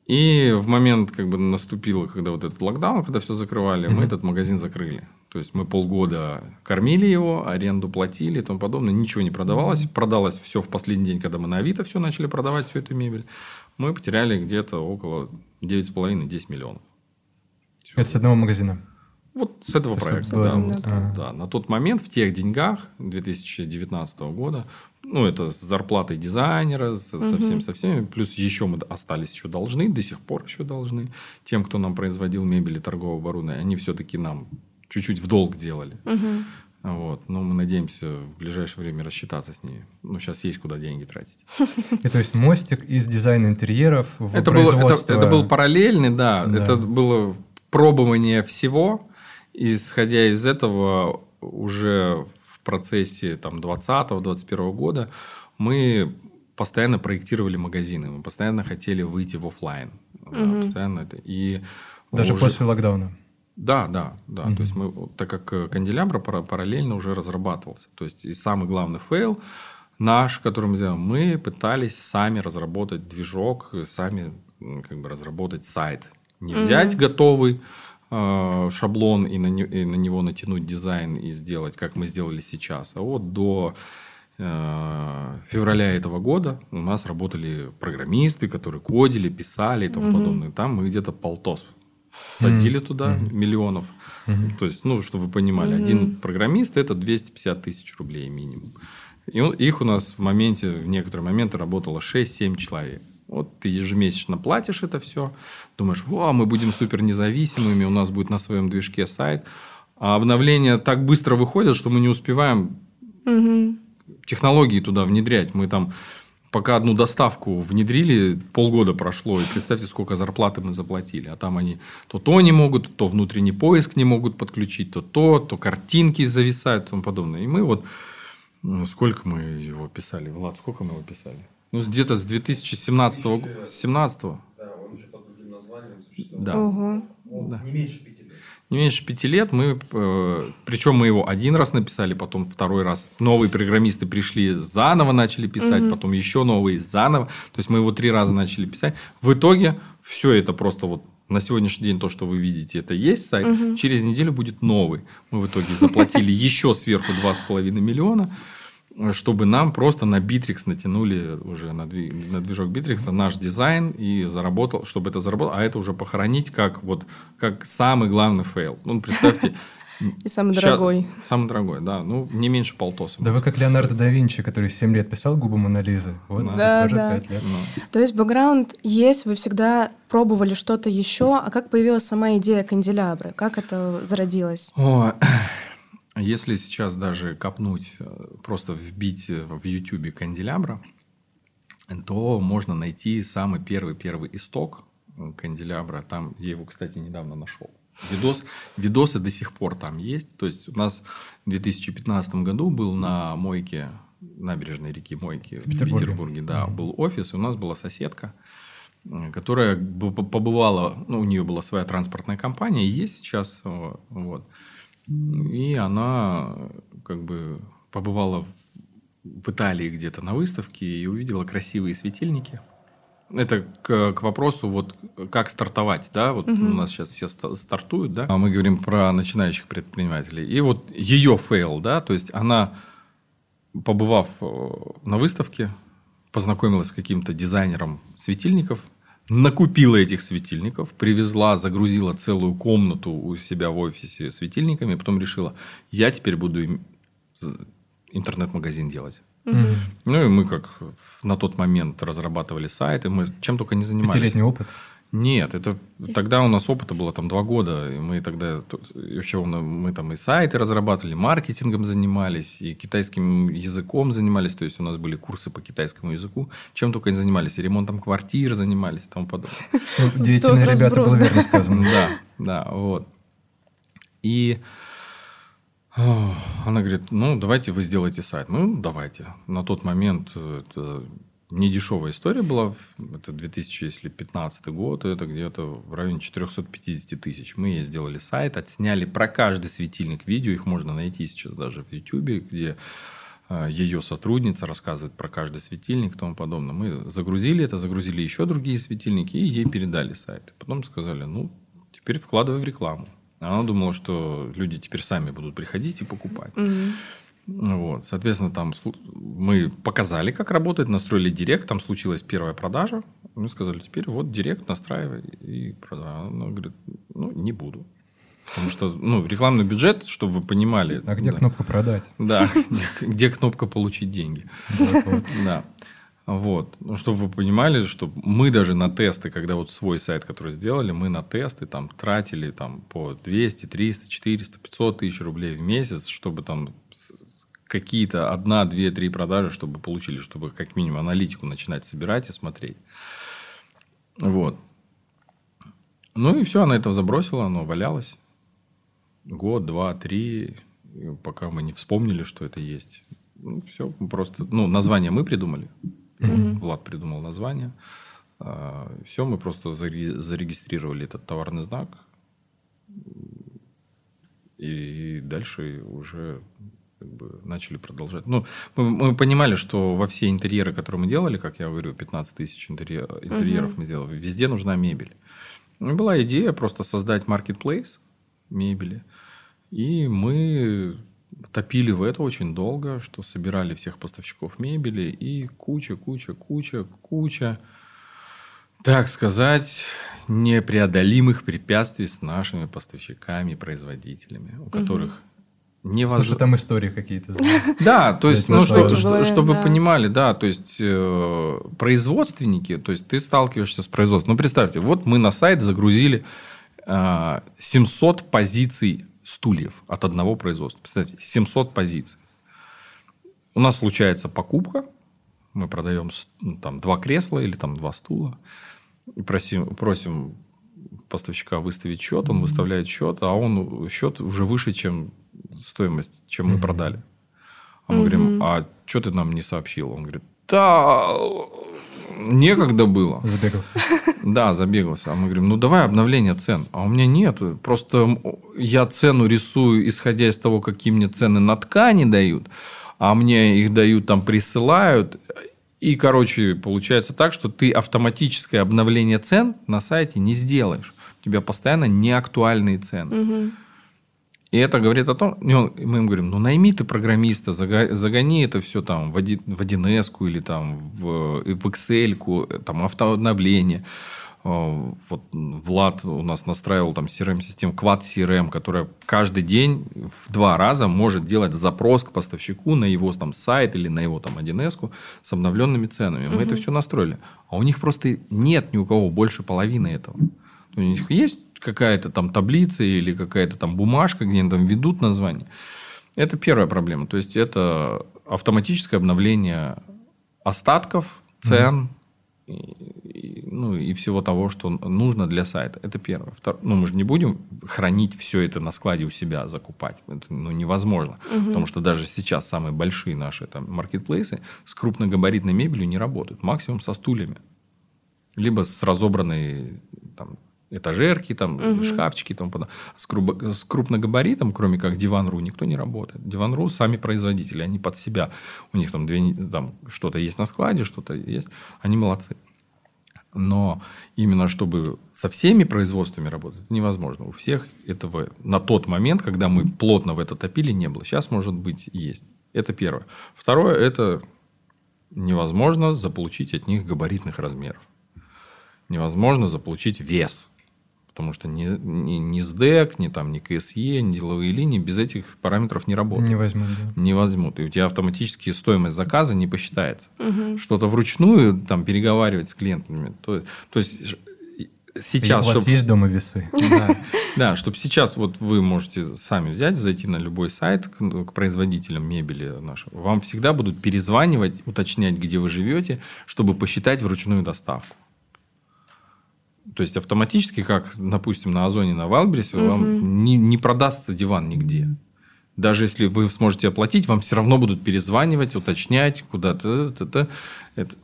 И в момент, как бы наступило, когда вот этот локдаун, когда все закрывали, mm-hmm. мы этот магазин закрыли. То есть мы полгода кормили его, аренду платили и тому подобное. Ничего не продавалось. Продалось все в последний день, когда мы на Авито все начали продавать, всю эту мебель. Мы потеряли где-то около 9,5-10 миллионов. Все. Это с одного магазина? Вот с этого Это проекта. Да, да. да. На тот момент в тех деньгах 2019 года, ну, это с зарплатой дизайнера, с, угу. со, всем, со всеми, плюс еще мы остались еще должны, до сих пор еще должны. Тем, кто нам производил мебель и торговое оборудование, они все-таки нам чуть-чуть в долг делали. Угу. Вот. Но мы надеемся в ближайшее время рассчитаться с ней. Ну, сейчас есть куда деньги тратить. И то есть мостик из дизайна интерьеров в это производство... Было, это, это был параллельный, да. да. Это было пробование всего. Исходя из этого, уже в процессе там, 2020-2021 года мы постоянно проектировали магазины, мы постоянно хотели выйти в офлайн. Угу. Да, постоянно это. И Даже уже... после локдауна. Да, да, да. Угу. То есть мы, так как канделябра параллельно уже разрабатывался. То есть и самый главный fail наш, который мы сделали, мы пытались сами разработать движок, сами как бы разработать сайт. Не взять угу. готовый э, шаблон и на, не, и на него натянуть дизайн и сделать, как мы сделали сейчас. А вот до э, февраля этого года у нас работали программисты, которые кодили, писали и тому угу. подобное. Там мы где-то полтос садили mm-hmm. туда mm-hmm. миллионов. Mm-hmm. То есть, ну, чтобы вы понимали, mm-hmm. один программист это 250 тысяч рублей минимум. И он, их у нас в моменте, в некоторые моменты работало 6-7 человек. Вот ты ежемесячно платишь это все, думаешь, во, мы будем супер независимыми, у нас будет на своем движке сайт. А обновления так быстро выходят, что мы не успеваем угу. технологии туда внедрять. Мы там пока одну доставку внедрили, полгода прошло, и представьте, сколько зарплаты мы заплатили. А там они то то не могут, то внутренний поиск не могут подключить, то то, то картинки зависают и тому подобное. И мы вот... Ну, сколько мы его писали? Влад, сколько мы его писали? Ну, где-то с 2017 года. 17 Да, он уже под другим названием существует. Да. Угу. да. Не меньше не меньше пяти лет мы, э, причем мы его один раз написали, потом второй раз новые программисты пришли, заново начали писать, угу. потом еще новые заново. То есть мы его три раза начали писать. В итоге все это просто вот на сегодняшний день то, что вы видите, это есть сайт. Угу. Через неделю будет новый. Мы в итоге заплатили еще сверху 2,5 миллиона чтобы нам просто на Битрикс натянули уже на, движ, на движок Битрикс наш дизайн и заработал, чтобы это заработало, а это уже похоронить как вот как самый главный fail. Ну, представьте, и самый дорогой. самый дорогой, да. Ну, не меньше полтоса. Да вы как Леонардо да Винчи, который 7 лет писал губы Мона Лизы. Вот, да, тоже да. 5 лет. Ну. То есть бэкграунд есть, вы всегда пробовали что-то еще. А как появилась сама идея канделябры? Как это зародилось? О, если сейчас даже копнуть, э, просто вбить в YouTube канделябра, то можно найти самый первый-первый исток канделябра. Там я его, кстати, недавно нашел. Видос, видосы до сих пор там есть. То есть у нас в 2015 году был на мойке набережной реки Мойки в Петербурге, в Петербурге да, mm-hmm. был офис, и у нас была соседка, э, которая побывала, ну, у нее была своя транспортная компания, и есть сейчас, э, вот. И она как бы побывала в Италии где-то на выставке и увидела красивые светильники. Это к, к вопросу, вот как стартовать, да, вот угу. у нас сейчас все стартуют, да, а мы говорим про начинающих предпринимателей. И вот ее фейл, да, то есть она побывав э, на выставке, познакомилась с каким-то дизайнером светильников, накупила этих светильников, привезла, загрузила целую комнату у себя в офисе светильниками, потом решила, я теперь буду интернет-магазин делать. Mm-hmm. Ну и мы как на тот момент разрабатывали сайты, мы чем только не занимались. Пятилетний опыт. Нет, это тогда у нас опыта было там два года, и мы тогда еще мы там и сайты разрабатывали, маркетингом занимались, и китайским языком занимались, то есть у нас были курсы по китайскому языку, чем только не занимались, и ремонтом квартир занимались и тому подобное. Ну, деятельные ребята, было верно сказано. Да, да, вот. И она говорит, ну, давайте вы сделаете сайт. Ну, давайте. На тот момент недешевая история была. Это 2015 год. Это где-то в районе 450 тысяч. Мы ей сделали сайт, отсняли про каждый светильник видео. Их можно найти сейчас даже в YouTube, где а, ее сотрудница рассказывает про каждый светильник и тому подобное. Мы загрузили это, загрузили еще другие светильники и ей передали сайт. Потом сказали, ну, теперь вкладывай в рекламу. Она думала, что люди теперь сами будут приходить и покупать. Mm-hmm. Вот, соответственно, там мы показали, как работает, настроили директ, там случилась первая продажа. Мы сказали, теперь вот директ настраивай и продавай. Она говорит, ну, не буду. Потому что, ну, рекламный бюджет, чтобы вы понимали. А где да. кнопка продать? Да, где кнопка получить деньги. Да. Вот. Ну, чтобы вы понимали, что мы даже на тесты, когда вот свой сайт, который сделали, мы на тесты там тратили там по 200, 300, 400, 500 тысяч рублей в месяц, чтобы там какие-то одна, две, три продажи, чтобы получили, чтобы как минимум аналитику начинать собирать и смотреть. Вот. Ну и все, она это забросила, оно валялось. Год, два, три, пока мы не вспомнили, что это есть. Ну, все, просто, ну, название мы придумали. Mm-hmm. Влад придумал название. А, все, мы просто зарегистрировали этот товарный знак. И дальше уже как бы начали продолжать. Ну, мы, мы понимали, что во все интерьеры, которые мы делали, как я говорю, 15 тысяч интерьер, интерьеров угу. мы сделали, везде нужна мебель. И была идея просто создать marketplace мебели. И мы топили в это очень долго, что собирали всех поставщиков мебели и куча, куча, куча, куча, так сказать, непреодолимых препятствий с нашими поставщиками, производителями, у которых невозможно. Слушай, там истории какие-то. Да, то есть, ну, что, что, чтобы вы понимали, да, то есть, э, производственники, то есть, ты сталкиваешься с производством. Ну, представьте, вот мы на сайт загрузили э, 700 позиций стульев от одного производства. Представьте, 700 позиций. У нас случается покупка, мы продаем ну, там два кресла или там два стула, и просим, просим поставщика выставить счет, он выставляет счет, а он счет уже выше, чем стоимость, чем мы продали. А мы говорим, а что ты нам не сообщил? Он говорит, да, некогда было. Забегался. Да, забегался. А мы говорим, ну давай обновление цен. А у меня нет. Просто я цену рисую, исходя из того, какие мне цены на ткани дают, а мне их дают, там присылают. И, короче, получается так, что ты автоматическое обновление цен на сайте не сделаешь. У тебя постоянно неактуальные цены. Угу. И это говорит о том, мы им говорим, ну найми ты программиста, загони это все там в 1С или там в, в Excel, там автообновление. Вот Влад у нас настраивал там CRM-систему, Quad CRM, которая каждый день в два раза может делать запрос к поставщику на его там сайт или на его там 1С с обновленными ценами. Мы угу. это все настроили. А у них просто нет ни у кого больше половины этого. У них есть какая-то там таблица или какая-то там бумажка, где они там ведут название. Это первая проблема. То есть, это автоматическое обновление остатков, цен, mm-hmm. и, ну, и всего того, что нужно для сайта. Это первое. Второе, ну, мы же не будем хранить все это на складе у себя, закупать. Это ну, невозможно. Mm-hmm. Потому что даже сейчас самые большие наши там, маркетплейсы с крупногабаритной мебелью не работают. Максимум со стульями. Либо с разобранной этажерки, там, угу. шкафчики, там, с, грубо, с крупногабаритом, кроме как Диван.ру, никто не работает. Диван.ру сами производители, они под себя. У них там, две, там что-то есть на складе, что-то есть. Они молодцы. Но именно чтобы со всеми производствами работать, невозможно. У всех этого на тот момент, когда мы плотно в это топили, не было. Сейчас, может быть, есть. Это первое. Второе – это невозможно заполучить от них габаритных размеров. Невозможно заполучить вес. Потому что ни, ни, ни СДЭК, ни, там, ни КСЕ, ни деловые линии без этих параметров не работают. Не возьмут, да. Не возьмут. И у тебя автоматически стоимость заказа не посчитается. Угу. Что-то вручную там, переговаривать с клиентами. То, то есть сейчас... И у вас чтоб... есть дома весы. Да, да чтобы сейчас вот вы можете сами взять, зайти на любой сайт к, к производителям мебели нашего. Вам всегда будут перезванивать, уточнять, где вы живете, чтобы посчитать вручную доставку. То есть автоматически, как, допустим, на Озоне, на Валбересе, угу. вам не, не продастся диван нигде. Даже если вы сможете оплатить, вам все равно будут перезванивать, уточнять куда-то. Это, это,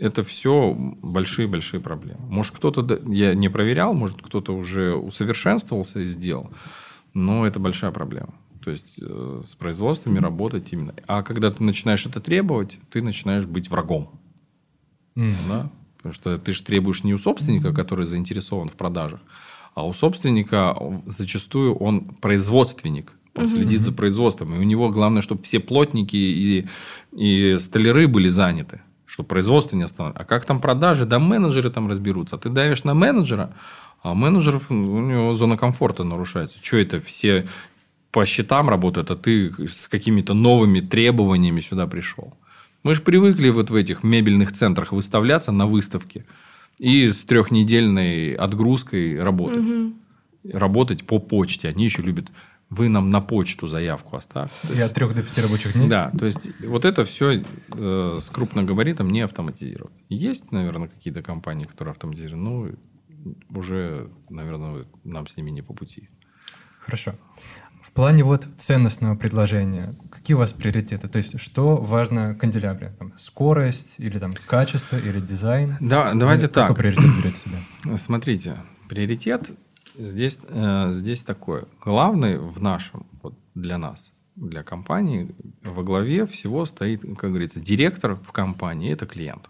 это все большие-большие проблемы. Может, кто-то, я не проверял, может, кто-то уже усовершенствовался и сделал, но это большая проблема. То есть, э, с производствами работать именно. А когда ты начинаешь это требовать, ты начинаешь быть врагом. Mm. Да? Потому что ты же требуешь не у собственника, который заинтересован в продажах, а у собственника зачастую он производственник. Он угу. следит за производством. И у него главное, чтобы все плотники и, и столяры были заняты. Чтобы производство не остановилось. А как там продажи? Да менеджеры там разберутся. А ты давишь на менеджера, а менеджеров у него зона комфорта нарушается. Что это все по счетам работают, а ты с какими-то новыми требованиями сюда пришел? Мы же привыкли вот в этих мебельных центрах выставляться на выставке и с трехнедельной отгрузкой работать. Угу. Работать по почте. Они еще любят вы нам на почту заявку оставьте. И от трех до пяти рабочих дней? Да, то есть вот это все э, с крупногабаритом не автоматизировано. Есть, наверное, какие-то компании, которые автоматизированы, но уже, наверное, нам с ними не по пути. Хорошо плане вот ценностного предложения, какие у вас приоритеты? То есть, что важно канделябре? Там, скорость или там качество или дизайн? Да, давайте или так. Какой приоритет берете себе? Смотрите, приоритет здесь, э, здесь такой. Главный в нашем, вот для нас, для компании, во главе всего стоит, как говорится, директор в компании – это клиент.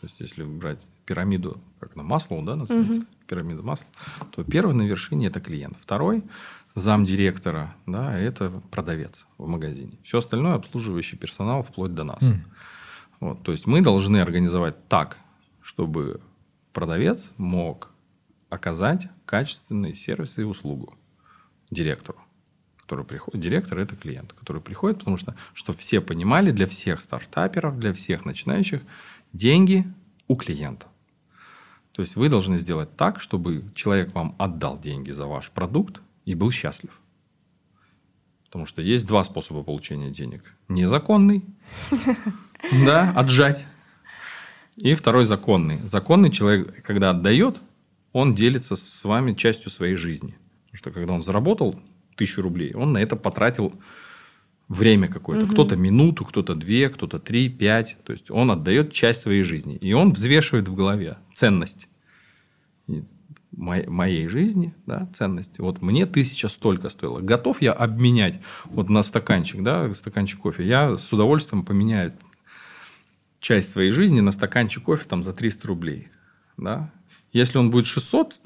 То есть, если брать пирамиду, как на масло, да, называется, угу. пирамида масла, то первый на вершине – это клиент. Второй замдиректора, да, это продавец в магазине. Все остальное обслуживающий персонал вплоть до нас. Mm. Вот, то есть мы должны организовать так, чтобы продавец мог оказать качественный сервис и услугу директору, который приходит. Директор – это клиент, который приходит, потому что, чтобы все понимали, для всех стартаперов, для всех начинающих, деньги у клиента. То есть вы должны сделать так, чтобы человек вам отдал деньги за ваш продукт, и был счастлив. Потому что есть два способа получения денег. Незаконный, да, отжать. И второй законный. Законный человек, когда отдает, он делится с вами частью своей жизни. Потому что когда он заработал тысячу рублей, он на это потратил время какое-то. Угу. Кто-то минуту, кто-то две, кто-то три, пять. То есть он отдает часть своей жизни. И он взвешивает в голове ценность моей жизни, да, ценности. Вот мне тысяча столько стоило. Готов я обменять вот на стаканчик, да, стаканчик кофе. Я с удовольствием поменяю часть своей жизни на стаканчик кофе там за 300 рублей. Да? Если он будет 600,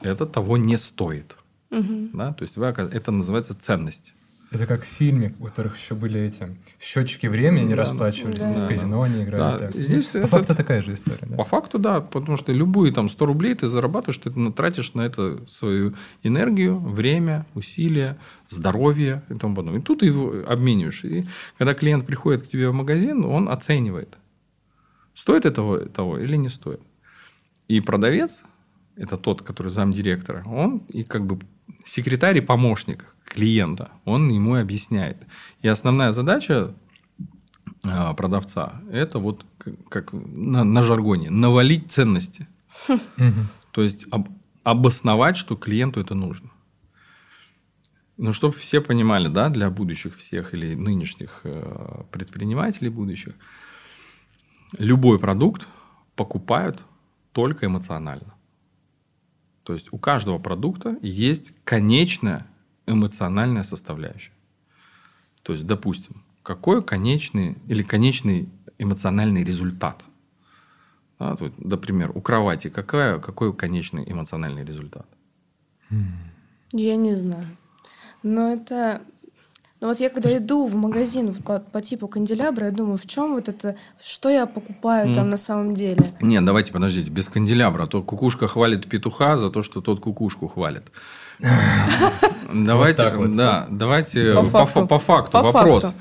это того не стоит. Угу. Да? То есть вы, это называется ценность. Это как в фильме, у которых еще были эти счетчики времени, они да, расплачивались, да, в казино они играли. Да. Так. Здесь по это, факту такая же история. Да? По факту, да, потому что любые там 100 рублей ты зарабатываешь, ты тратишь на это свою энергию, время, усилия, здоровье и тому подобное. И тут ты его обмениваешь. И когда клиент приходит к тебе в магазин, он оценивает, стоит этого того или не стоит. И продавец, это тот, который замдиректора, он и как бы секретарь и помощник клиента, он ему объясняет. И основная задача а, продавца – это вот как на, на жаргоне – навалить ценности. То есть об, обосновать, что клиенту это нужно. Ну, чтобы все понимали, да, для будущих всех или нынешних э, предпринимателей будущих, любой продукт покупают только эмоционально. То есть у каждого продукта есть конечная эмоциональная составляющая. То есть, допустим, какой конечный или конечный эмоциональный результат? Да, вот, например, у кровати какая, какой конечный эмоциональный результат? Я не знаю. Но это Ну вот я когда иду в магазин по, по типу канделябра, я думаю, в чем вот это, что я покупаю mm. там на самом деле? Нет, давайте подождите, без канделябра. То кукушка хвалит петуха за то, что тот кукушку хвалит. Давайте, да, давайте по факту вопрос.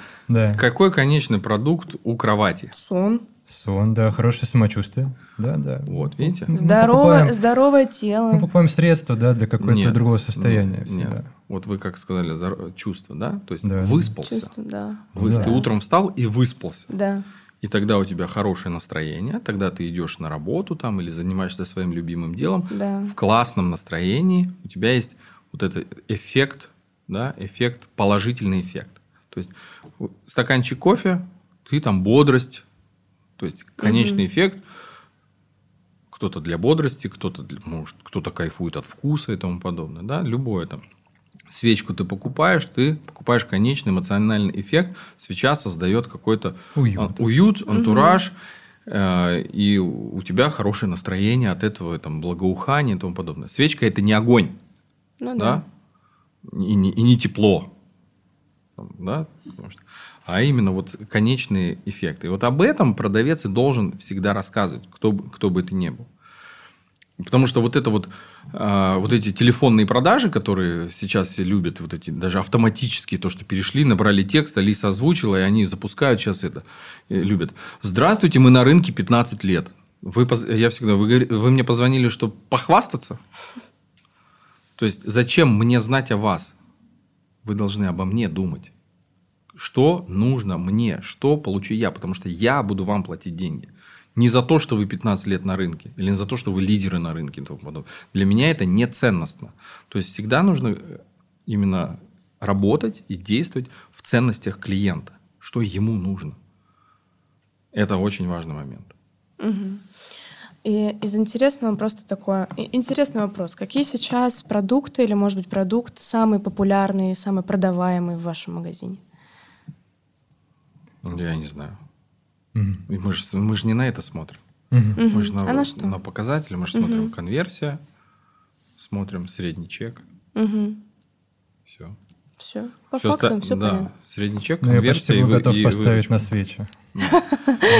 Какой конечный продукт у кровати? Сон. Сон, да, хорошее самочувствие. Да, да. Вот, видите? Здоровое, покупаем, здоровое тело. Мы покупаем средства, да, для какого-то другого состояния. Нет, нет. Вот вы как сказали, здоров... чувство, да? То есть да. выспался. Чувство, да. Вы, да. Ты утром встал и выспался. Да. И тогда у тебя хорошее настроение, тогда ты идешь на работу там или занимаешься своим любимым делом. Да. В классном настроении у тебя есть вот этот эффект, да, эффект, положительный эффект. То есть стаканчик кофе, ты там бодрость, то есть конечный угу. эффект кто-то для бодрости, кто-то может кто-то кайфует от вкуса и тому подобное, да, любое там. Свечку ты покупаешь, ты покупаешь конечный эмоциональный эффект. Свеча создает какой-то уют, уют антураж, угу. э, и у тебя хорошее настроение от этого, там, благоухание и тому подобное. Свечка это не огонь, ну, да, да? И, не, и не тепло, да, потому что а именно вот конечные эффекты. И вот об этом продавец и должен всегда рассказывать, кто, кто бы это ни был. Потому что вот это вот, э, вот эти телефонные продажи, которые сейчас все любят, вот эти даже автоматические, то, что перешли, набрали текст, Алиса озвучила, и они запускают сейчас это, любят. Здравствуйте, мы на рынке 15 лет. Вы, я всегда, вы, вы мне позвонили, чтобы похвастаться? То есть, зачем мне знать о вас? Вы должны обо мне думать что нужно мне, что получу я, потому что я буду вам платить деньги. Не за то, что вы 15 лет на рынке, или не за то, что вы лидеры на рынке. Для меня это не ценностно. То есть всегда нужно э, именно работать и действовать в ценностях клиента, что ему нужно. Это очень важный момент. И из интересного просто такое интересный вопрос: какие сейчас продукты или, может быть, продукт самый популярный, самый продаваемый в вашем магазине? Я не знаю. Угу. Мы, же, мы же не на это смотрим. Угу. Мы же на, а на, что? на показатели, мы же угу. смотрим конверсия, смотрим средний чек. Угу. Все. Все. По все фактам ста- все да. понятно. Средний чек, конверсия. Ну, я почти и готов и поставить выручка. на свечи.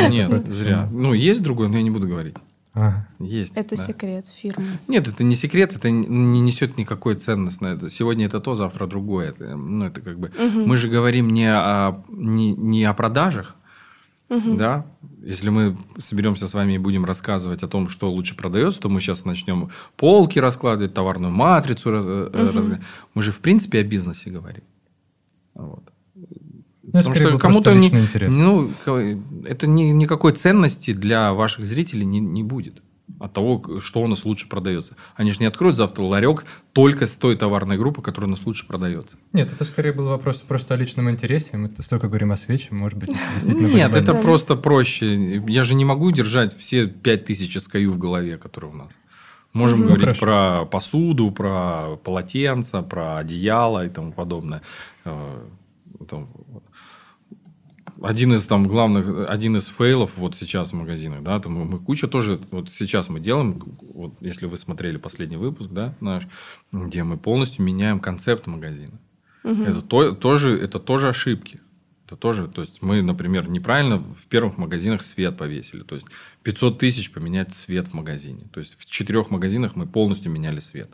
Нет, зря. Ну, есть другой, но я не буду говорить. Ага. Есть. Это да. секрет фирмы. Нет, это не секрет, это не несет никакой ценности. Сегодня это то, завтра другое. Это, ну, это как бы. Угу. Мы же говорим не о, не, не о продажах, угу. да. Если мы соберемся с вами и будем рассказывать о том, что лучше продается, то мы сейчас начнем полки раскладывать, товарную матрицу угу. разглядывать. Мы же в принципе о бизнесе говорим. Вот. Ну, Потому что кому-то не, ну, это ни, никакой ценности для ваших зрителей не, не будет от того, что у нас лучше продается. Они же не откроют завтра ларек только с той товарной группы, которая у нас лучше продается. Нет, это скорее был вопрос просто о личном интересе. Мы столько говорим о свече, может быть, действительно... Нет, это просто проще. Я же не могу держать все 5000 SKU в голове, которые у нас. Можем ну, говорить хорошо. про посуду, про полотенца, про одеяло и тому подобное. Один из там главных, один из фейлов вот сейчас в магазинах, да, там мы куча тоже, вот сейчас мы делаем, вот если вы смотрели последний выпуск, да, наш, где мы полностью меняем концепт магазина. Угу. Это то, тоже, это тоже ошибки. Это тоже, то есть мы, например, неправильно в первых магазинах свет повесили. То есть 500 тысяч поменять свет в магазине. То есть в четырех магазинах мы полностью меняли свет.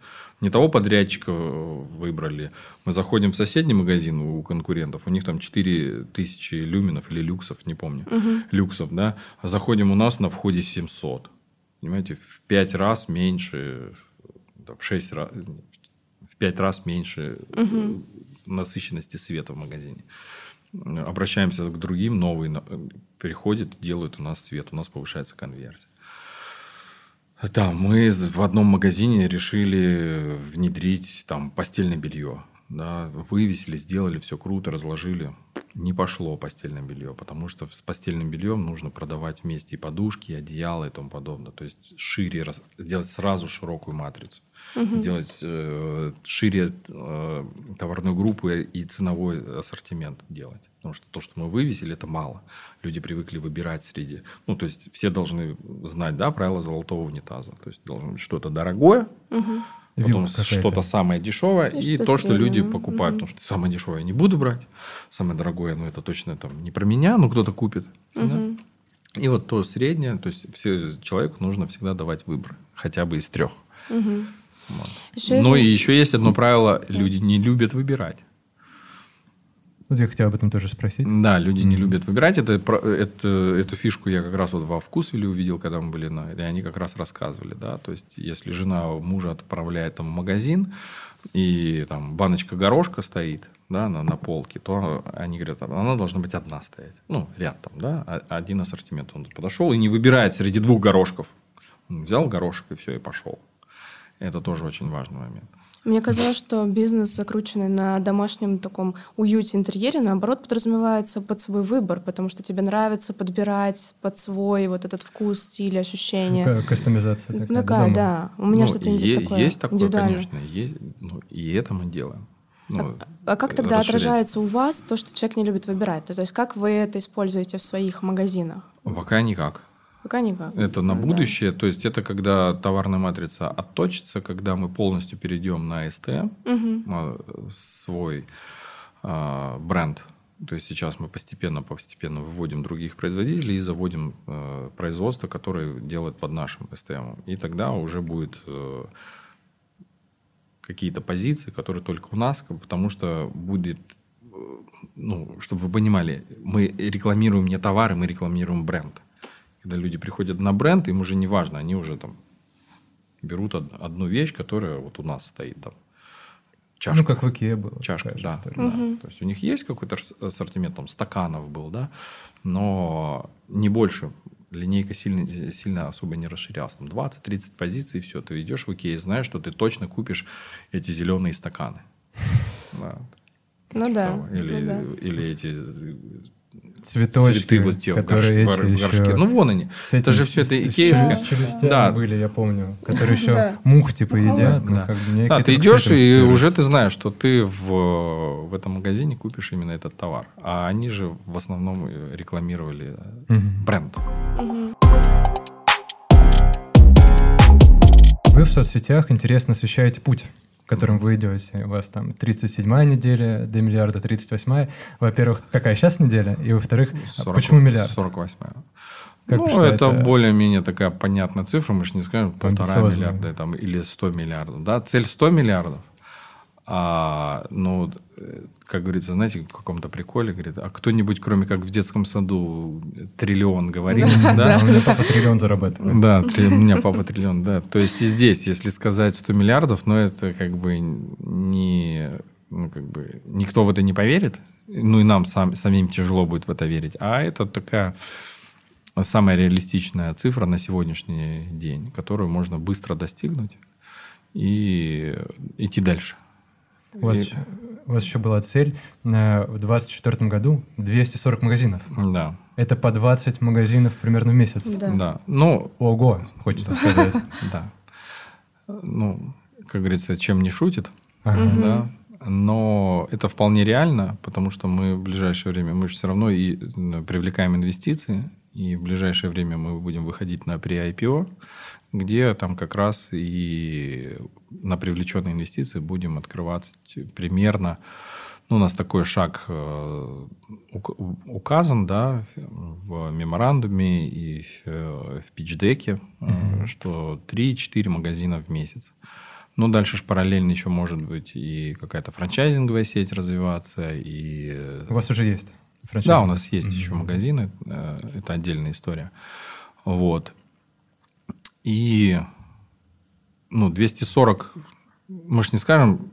Не того подрядчика э, выбрали. Мы заходим в соседний магазин у конкурентов, у них там 4 тысячи люминов или люксов, не помню, угу. люксов, да. А заходим у нас на входе 700. Понимаете, в 5 раз меньше, в 6 раз, в 5 раз меньше угу. насыщенности света в магазине обращаемся к другим, новые переходят, делают у нас свет, у нас повышается конверсия. Да, мы в одном магазине решили внедрить там постельное белье. Да, вывесили, сделали, все круто, разложили. Не пошло постельное белье, потому что с постельным бельем нужно продавать вместе и подушки, и одеяло и тому подобное. То есть шире, делать сразу широкую матрицу угу. делать э, шире э, товарную группу и ценовой ассортимент делать. Потому что то, что мы вывесили, это мало. Люди привыкли выбирать среди... Ну, то есть, все должны знать, да, правила золотого унитаза. То есть, должно быть что-то дорогое, угу. Потом что-то самое дешевое и, и что то, что люди покупают. Угу. Потому что самое дешевое я не буду брать, самое дорогое, ну это точно там не про меня, но кто-то купит. Угу. Да? И вот то среднее, то есть все, человеку нужно всегда давать выбор, хотя бы из трех. Угу. Вот. Еще ну и еще есть одно правило, люди не любят выбирать. Вот я хотел об этом тоже спросить. Да, люди mm-hmm. не любят выбирать. Это, это, эту фишку я как раз вот во Вкусвилле увидел, когда мы были на... И они как раз рассказывали, да. То есть, если жена мужа отправляет там, в магазин, и там баночка горошка стоит, да, на, на полке, то они говорят, она должна быть одна стоять. Ну, ряд там, да, один ассортимент. Он подошел и не выбирает среди двух горошков. Он взял горошек и все, и пошел. Это тоже очень важный момент. Мне казалось, что бизнес, закрученный на домашнем таком уюте интерьере, наоборот, подразумевается под свой выбор, потому что тебе нравится подбирать под свой вот этот вкус, стиль, ощущения. Кастомизация такая. Такая, да. У меня ну, что-то е- такое Есть такое, конечно. Есть, ну, и это мы делаем. Ну, а, а как тогда отражается у вас то, что человек не любит выбирать? То есть как вы это используете в своих магазинах? Пока никак. Пока никак. Это на будущее. Да. То есть это когда товарная матрица отточится, когда мы полностью перейдем на СТМ, угу. свой а, бренд. То есть сейчас мы постепенно, постепенно выводим других производителей и заводим э, производство, которое делает под нашим СТМ. И тогда уже будет э, какие-то позиции, которые только у нас, потому что будет э, ну, чтобы вы понимали, мы рекламируем не товары, мы рекламируем бренд. Когда люди приходят на бренд, им уже не важно, они уже там берут одну вещь, которая вот у нас стоит там. Чашка. Ну, как в Икее было. Чашка, да, да. Угу. То есть у них есть какой-то ассортимент, там, стаканов был, да, но не больше. Линейка сильно, сильно особо не расширялась. Там 20-30 позиций, и все. Ты идешь в Икее, знаешь, что ты точно купишь эти зеленые стаканы. Ну да. Или, ну, да. или эти цветочки, цветы вот те которые горш, эти горшки. Еще... Ну вон они. Этим, это же все это икеевское. да. были, я помню, которые еще мух типа едят. Ну, да, да ты идешь и уже ты знаешь, что ты в, в этом магазине купишь именно этот товар. А они же в основном рекламировали бренд. Вы в соцсетях интересно освещаете путь которым вы идете. У вас там 37-я неделя до миллиарда, 38-я. Во-первых, какая сейчас неделя? И во-вторых, 40, почему миллиард? 48-я. Как ну, это, это более-менее такая понятная цифра, мы же не скажем полтора миллиарда там, или 100 миллиардов. Да? Цель 100 миллиардов – а, ну, как говорится, знаете, в каком-то приколе, говорит, а кто-нибудь, кроме как в детском саду, триллион говорит, да? У меня папа триллион зарабатывает. Да, у меня папа триллион, да. То есть и здесь, если сказать 100 миллиардов, но это как бы не, ну, как бы, никто в это не поверит, ну и нам сам, самим тяжело будет в это верить, а это такая самая реалистичная цифра на сегодняшний день, которую можно быстро достигнуть и идти дальше. У вас, и... у вас еще была цель на, в 2024 году 240 магазинов. Да. Это по 20 магазинов примерно в месяц. Да. да. Ну, Ого, хочется сказать. Да. Ну, как говорится, чем не шутит, да. Но это вполне реально, потому что мы в ближайшее время, мы же все равно и привлекаем инвестиции, и в ближайшее время мы будем выходить на pre-IPO где там как раз и на привлеченные инвестиции будем открываться примерно, ну, у нас такой шаг э, указан, да, в меморандуме и в, в пичдеке, угу. что 3-4 магазина в месяц. Ну, дальше же параллельно еще может быть и какая-то франчайзинговая сеть развиваться. И... У вас уже есть Да, у нас есть mm еще магазины. Э, это отдельная история. Вот. И ну, 240, мы же не скажем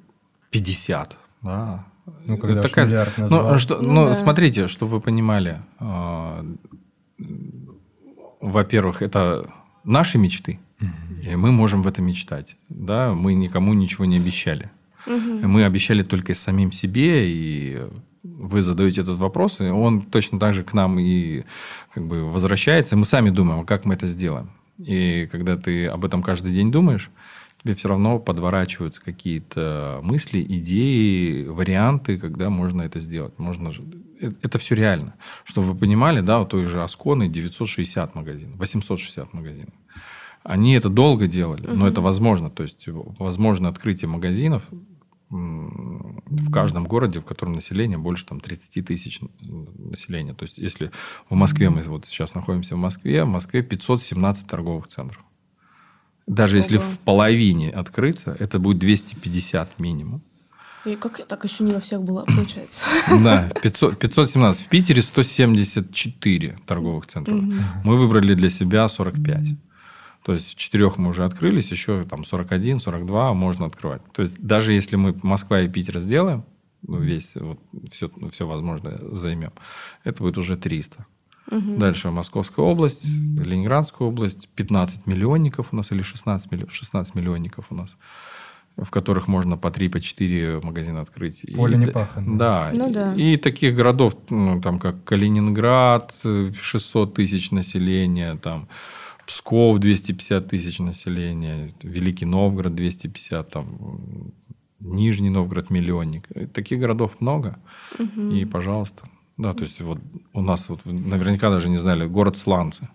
50, да. Ну, когда такая, миллиард ну, назвал. ну, что, ну, ну да. смотрите, чтобы вы понимали, э, во-первых, это наши мечты, угу. и мы можем в это мечтать, да, мы никому ничего не обещали. Угу. Мы обещали только самим себе, и вы задаете этот вопрос, и он точно так же к нам и как бы возвращается, и мы сами думаем, а как мы это сделаем. И когда ты об этом каждый день думаешь, тебе все равно подворачиваются какие-то мысли, идеи, варианты, когда можно это сделать. Можно э, это все реально. Чтобы вы понимали, да, у той же Асконы 960 магазинов, 860 магазинов. Они это долго делали, угу. но это возможно. То есть, возможно открытие магазинов в каждом городе, в котором население больше там, 30 тысяч населения. То есть, если в Москве, мы вот сейчас находимся в Москве, в Москве 517 торговых центров. Даже Ого. если в половине открыться, это будет 250 минимум. И как так еще не во всех было, получается? Да, 500, 517. В Питере 174 торговых центра. Угу. Мы выбрали для себя 45. То есть, с четырех мы уже открылись, еще там 41, 42 можно открывать. То есть, даже если мы Москва и Питер сделаем, ну, весь, вот, все, все возможное займем, это будет уже 300. Угу. Дальше Московская область, Ленинградская область, 15 миллионников у нас или 16, милли... 16 миллионников у нас в которых можно по 3, по 4 магазина открыть. Поле и, не пахано. Да. Ну, да. И, и таких городов, ну, там, как Калининград, 600 тысяч населения, там, Псков 250 тысяч населения, Великий Новгород 250, там, Нижний Новгород миллионник. Таких городов много. Угу. И, пожалуйста. Да, то есть вот у нас вот наверняка даже не знали город Сланцы.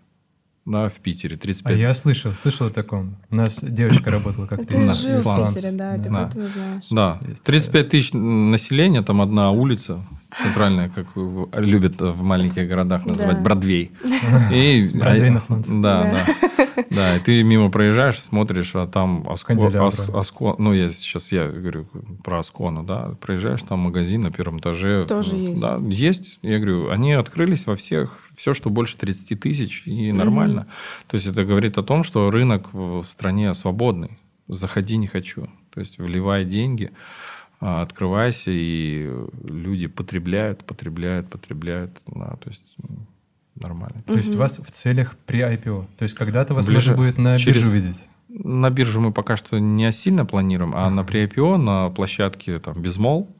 Да, в Питере, 35. А я слышал, слышал о таком. У нас девочка работала как-то. Ты жил в Питере, да, ты да. знаешь. Да, 35 тысяч населения, там одна улица, центральная, как любят в маленьких городах называть, да. Бродвей. И, Бродвей на солнце. Да, да. Да, и ты мимо проезжаешь, смотришь, а там Аско, Ас, Аско, ну, я сейчас я говорю про Аскону, да, проезжаешь, там магазин на первом этаже. Тоже есть. Да, есть. Я говорю, они открылись во всех, все, что больше 30 тысяч, и нормально. То есть, это говорит о том, что рынок в стране свободный. Заходи не хочу. То есть, вливай деньги. А, открывайся, и люди потребляют, потребляют, потребляют. Да, то есть нормально. То есть у вас в целях при IPO? То есть когда-то вас Ближе, можно будет на через, биржу видеть? На биржу мы пока что не сильно планируем, а на при IPO на площадке там Безмол,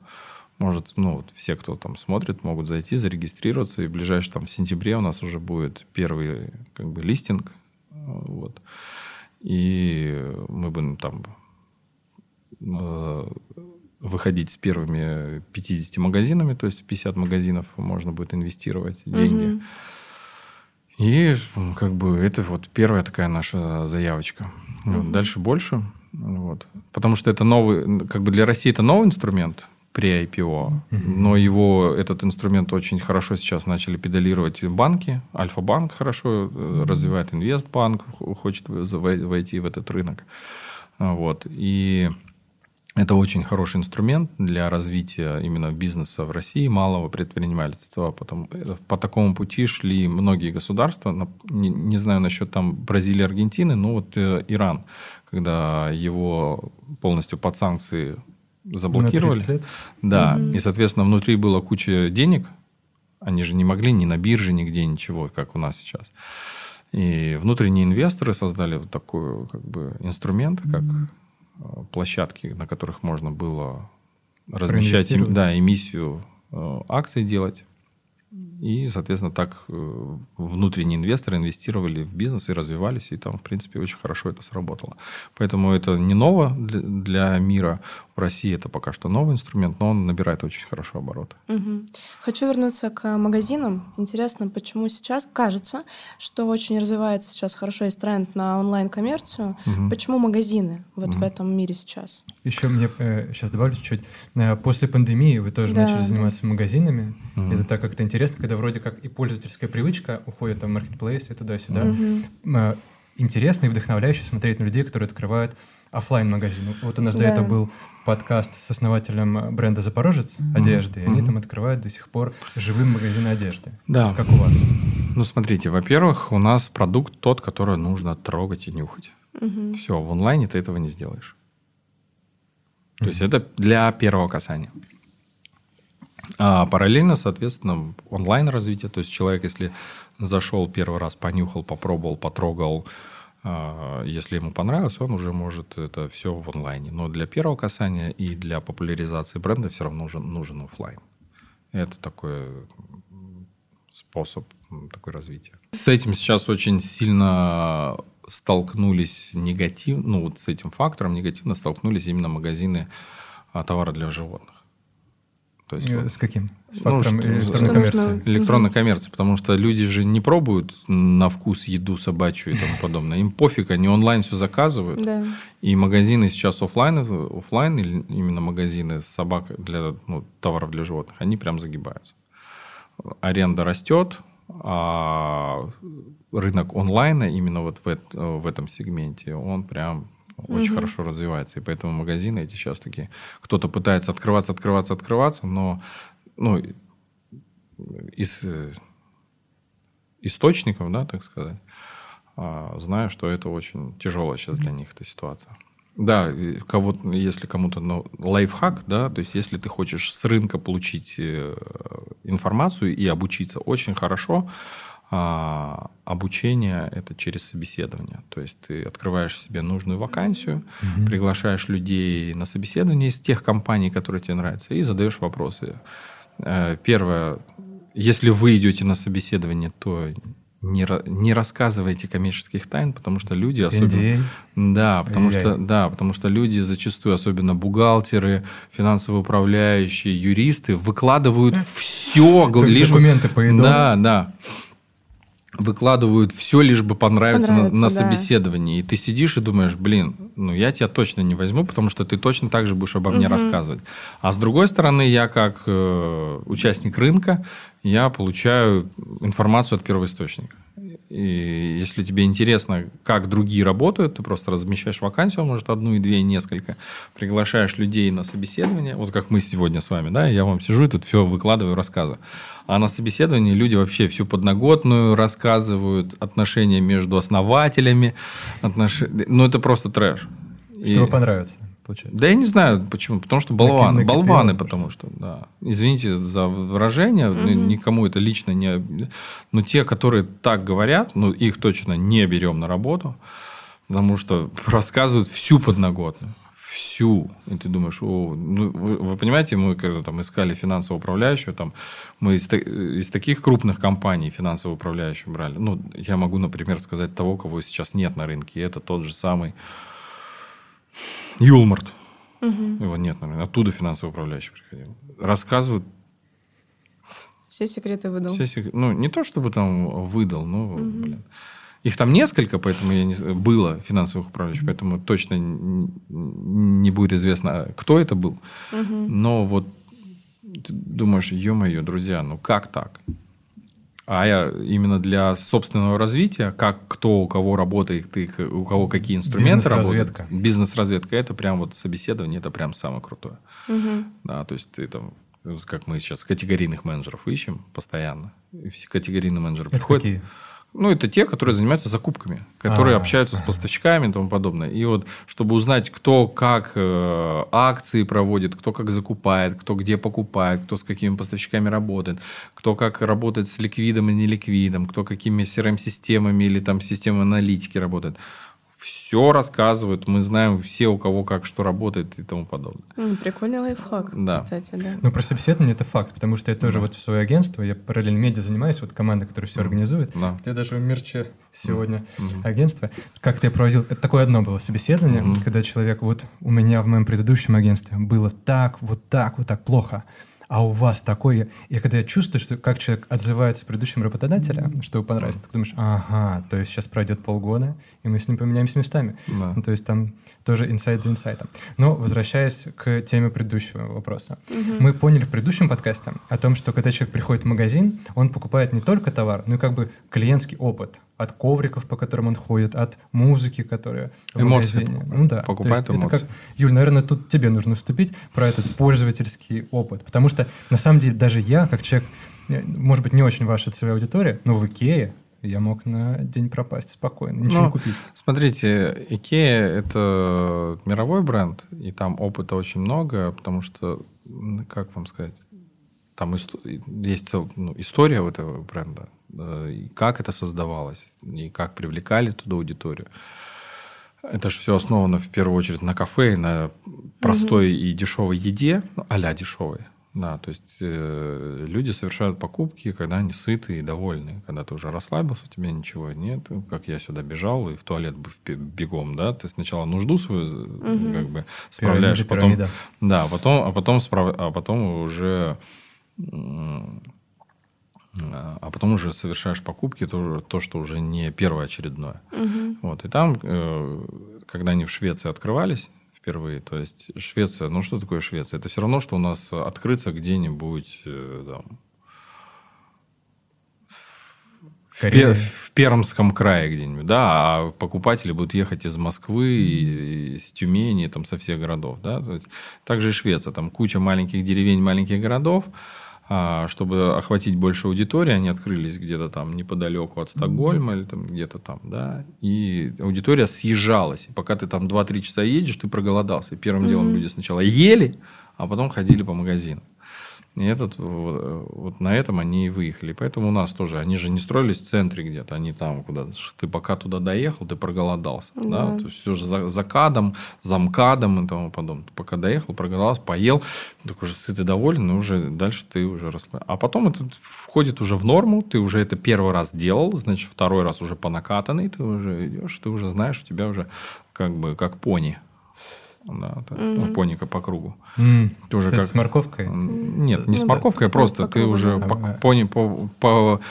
может, ну, вот все, кто там смотрит, могут зайти, зарегистрироваться, и в ближайшем там в сентябре у нас уже будет первый как бы листинг, вот. И мы будем там э, выходить с первыми 50 магазинами, то есть 50 магазинов можно будет инвестировать деньги. Угу. И как бы это вот первая такая наша заявочка. Угу. Вот, дальше больше. Вот. Потому что это новый, как бы для России это новый инструмент при IPO, угу. но его, этот инструмент очень хорошо сейчас начали педалировать банки. Альфа-банк хорошо угу. развивает, Инвестбанк хочет войти в этот рынок. Вот. И это очень хороший инструмент для развития именно бизнеса в России, малого предпринимательства. Потом, э, по такому пути шли многие государства. Не, не знаю насчет там Бразилии, Аргентины, но вот э, Иран, когда его полностью под санкции заблокировали. лет? Да. Угу. И, соответственно, внутри было куча денег. Они же не могли ни на бирже, нигде ничего, как у нас сейчас. И внутренние инвесторы создали вот такой как бы инструмент, как Э, площадки, на которых можно было размещать да, эмиссию э, акций делать. И, соответственно, так э, внутренние инвесторы инвестировали в бизнес и развивались, и там, в принципе, очень хорошо это сработало. Поэтому это не ново для мира. В России это пока что новый инструмент, но он набирает очень хорошо обороты. Угу. Хочу вернуться к магазинам. Интересно, почему сейчас кажется, что очень развивается сейчас хорошо есть тренд на онлайн-коммерцию. Угу. Почему магазины вот угу. в этом мире сейчас? Еще мне э, сейчас добавлю чуть-чуть. Э, после пандемии вы тоже да, начали заниматься да. магазинами. Угу. Это так как-то интересно, когда вроде как и пользовательская привычка уходит там в маркетплейсы туда-сюда. Угу. Интересно и вдохновляюще смотреть на людей, которые открывают офлайн магазин. Вот у нас да. до этого был подкаст с основателем бренда Запорожец одежды, mm-hmm. и они там открывают до сих пор живые магазины одежды. Да. Как у вас? Ну, смотрите, во-первых, у нас продукт тот, который нужно трогать и нюхать. Mm-hmm. Все, в онлайне ты этого не сделаешь. То mm-hmm. есть это для первого касания. А параллельно, соответственно, онлайн развитие. То есть человек, если зашел первый раз, понюхал, попробовал, потрогал, если ему понравилось, он уже может это все в онлайне. Но для первого касания и для популяризации бренда все равно нужен, нужен офлайн. Это такой способ такой развития. С этим сейчас очень сильно столкнулись негатив, ну вот с этим фактором негативно столкнулись именно магазины а, товара для животных. То есть, э, с каким? С фактором ну, электронной коммерции. Электронной коммерции, потому что люди же не пробуют на вкус еду с собачью и тому подобное. Им пофиг, они онлайн все заказывают. электронной коммерции, потому что люди же не пробуют на вкус еду собачью и тому подобное. Им пофиг, они онлайн все заказывают. Да. И магазины сейчас офлайн, офлайн или именно магазины с собак для ну, товаров для животных, они прям загибаются. Аренда растет, а рынок онлайна именно вот в, в этом сегменте, он прям очень угу. хорошо развивается. И поэтому магазины эти сейчас такие... Кто-то пытается открываться, открываться, открываться, но ну, из э, источников, да, так сказать, а, знаю, что это очень тяжелая сейчас для них эта ситуация. Да, кого если кому-то ну, лайфхак, да, то есть если ты хочешь с рынка получить э, информацию и обучиться очень хорошо, а, обучение это через собеседование. То есть ты открываешь себе нужную вакансию, угу. приглашаешь людей на собеседование из тех компаний, которые тебе нравятся, и задаешь вопросы. Э, первое, если вы идете на собеседование, то не, не рассказывайте коммерческих тайн, потому что люди особенно... Да, потому что, да, потому что люди зачастую, особенно бухгалтеры, финансовые управляющие, юристы, выкладывают все... Лишь... Документы по Да, да выкладывают все, лишь бы понравиться, понравится на, на да. собеседовании. И ты сидишь и думаешь, блин, ну я тебя точно не возьму, потому что ты точно так же будешь обо мне угу. рассказывать. А с другой стороны, я как э, участник рынка, я получаю информацию от первоисточника. И если тебе интересно, как другие работают, ты просто размещаешь вакансию, может, одну и две, и несколько, приглашаешь людей на собеседование, вот как мы сегодня с вами, да, я вам сижу и тут все выкладываю, рассказываю. А на собеседовании люди вообще всю подноготную рассказывают, отношения между основателями, отнош... ну, это просто трэш. Чтобы и... понравится получается. Да я не знаю почему. Потому что болваны. Накип, болваны, потому что, да. Извините за выражение, угу. никому это лично не... Но те, которые так говорят, ну, их точно не берем на работу, потому что рассказывают всю подноготную. Всю. И ты думаешь, о, ну, вы, вы понимаете, мы когда там искали финансового управляющего, там, мы из, из таких крупных компаний финансового управляющего брали. Ну, я могу, например, сказать того, кого сейчас нет на рынке. И это тот же самый Юлмарт. Угу. Его нет, наверное. Оттуда финансовый управляющий приходил. Рассказывают. Все секреты выдал. Все сек... Ну, не то, чтобы там выдал, но, угу. блин. Их там несколько, поэтому я не... было финансовых управляющих, поэтому точно не будет известно, кто это был. Угу. Но вот ты думаешь, ё-моё, друзья, ну как так? А я именно для собственного развития, как кто у кого работает, и у кого какие инструменты Бизнес-разведка. работают. Бизнес-разведка. Это прям вот собеседование, это прям самое крутое. Угу. Да, то есть ты там, как мы сейчас категорийных менеджеров ищем постоянно. И все категорийные менеджеры это приходят. Какие? Ну, это те, которые занимаются закупками, которые А-а-а. общаются с поставщиками и тому подобное. И вот, чтобы узнать, кто как э, акции проводит, кто как закупает, кто где покупает, кто с какими поставщиками работает, кто как работает с ликвидом и неликвидом, кто какими CRM-системами или там системой аналитики работает все рассказывают, мы знаем все, у кого как что работает и тому подобное. Прикольный лайфхак, да. кстати, да. Ну, про собеседование это факт, потому что я тоже да. вот в свое агентство, я параллельно медиа занимаюсь, вот команда, которая все организует. Да. Я даже в мерче сегодня угу. агентство. Как-то я проводил, это такое одно было собеседование, угу. когда человек, вот у меня в моем предыдущем агентстве было так, вот так, вот так плохо а у вас такое... И когда я чувствую, что как человек отзывается предыдущим mm-hmm. что понравится, ты думаешь, ага, то есть сейчас пройдет полгода, и мы с ним поменяемся местами. Да. Ну, то есть там тоже инсайт за инсайтом. Но возвращаясь к теме предыдущего вопроса. Mm-hmm. Мы поняли в предыдущем подкасте о том, что когда человек приходит в магазин, он покупает не только товар, но и как бы клиентский опыт от ковриков, по которым он ходит, от музыки, которая в эмоции магазине. Ну да. Покупает эмоции. Это как, Юль, наверное, тут тебе нужно вступить про этот пользовательский опыт. Потому что, на самом деле, даже я, как человек, э, может быть, не очень ваша целевая аудитория, но в Икее я мог на день пропасть спокойно, ничего ну, не купить. Смотрите, Икея – это мировой бренд, и там опыта очень много, потому что, как вам сказать, там есть ну, история у этого бренда, и как это создавалось, и как привлекали туда аудиторию. Это же все основано в первую очередь на кафе, на простой mm-hmm. и дешевой еде, ну, а-ля дешевой. Да, то есть э, люди совершают покупки, когда они сыты и довольны. Когда ты уже расслабился, у тебя ничего нет. Как я сюда бежал и в туалет бегом, да, ты сначала нужду свою угу. как бы справляешь, пирамида, потом, пирамида. да, потом, а потом справ, а потом уже а потом уже совершаешь покупки, то, то что уже не первоочередное. Угу. Вот. И там, э, когда они в Швеции открывались, впервые. То есть Швеция, ну что такое Швеция? Это все равно, что у нас открыться где-нибудь э, там, в, Пер, в Пермском крае где-нибудь, да, а покупатели будут ехать из Москвы, и, из Тюмени, там, со всех городов, да. То есть, также и Швеция, там куча маленьких деревень, маленьких городов, чтобы охватить больше аудитории, они открылись где-то там неподалеку от Стокгольма или там где-то там, да, и аудитория съезжалась. И пока ты там 2-3 часа едешь, ты проголодался. И первым mm-hmm. делом люди сначала ели, а потом ходили по магазинам. И этот, вот, вот на этом они и выехали. Поэтому у нас тоже, они же не строились в центре где-то, они там куда-то. Ты пока туда доехал, ты проголодался. Да. Да? То есть все же за, за кадом, за МКАДом и тому подобное. Ты пока доехал, проголодался, поел, так уже сытый, доволен, и уже дальше ты уже росла. А потом это входит уже в норму, ты уже это первый раз делал, значит, второй раз уже по накатанной, ты уже идешь, ты уже знаешь, у тебя уже как бы как пони да, так, mm-hmm. ну, поника по кругу. Mm. Ты уже как... с морковкой? Нет, не ну, с морковкой, да. а просто по ты кругу, уже по, пони по, по,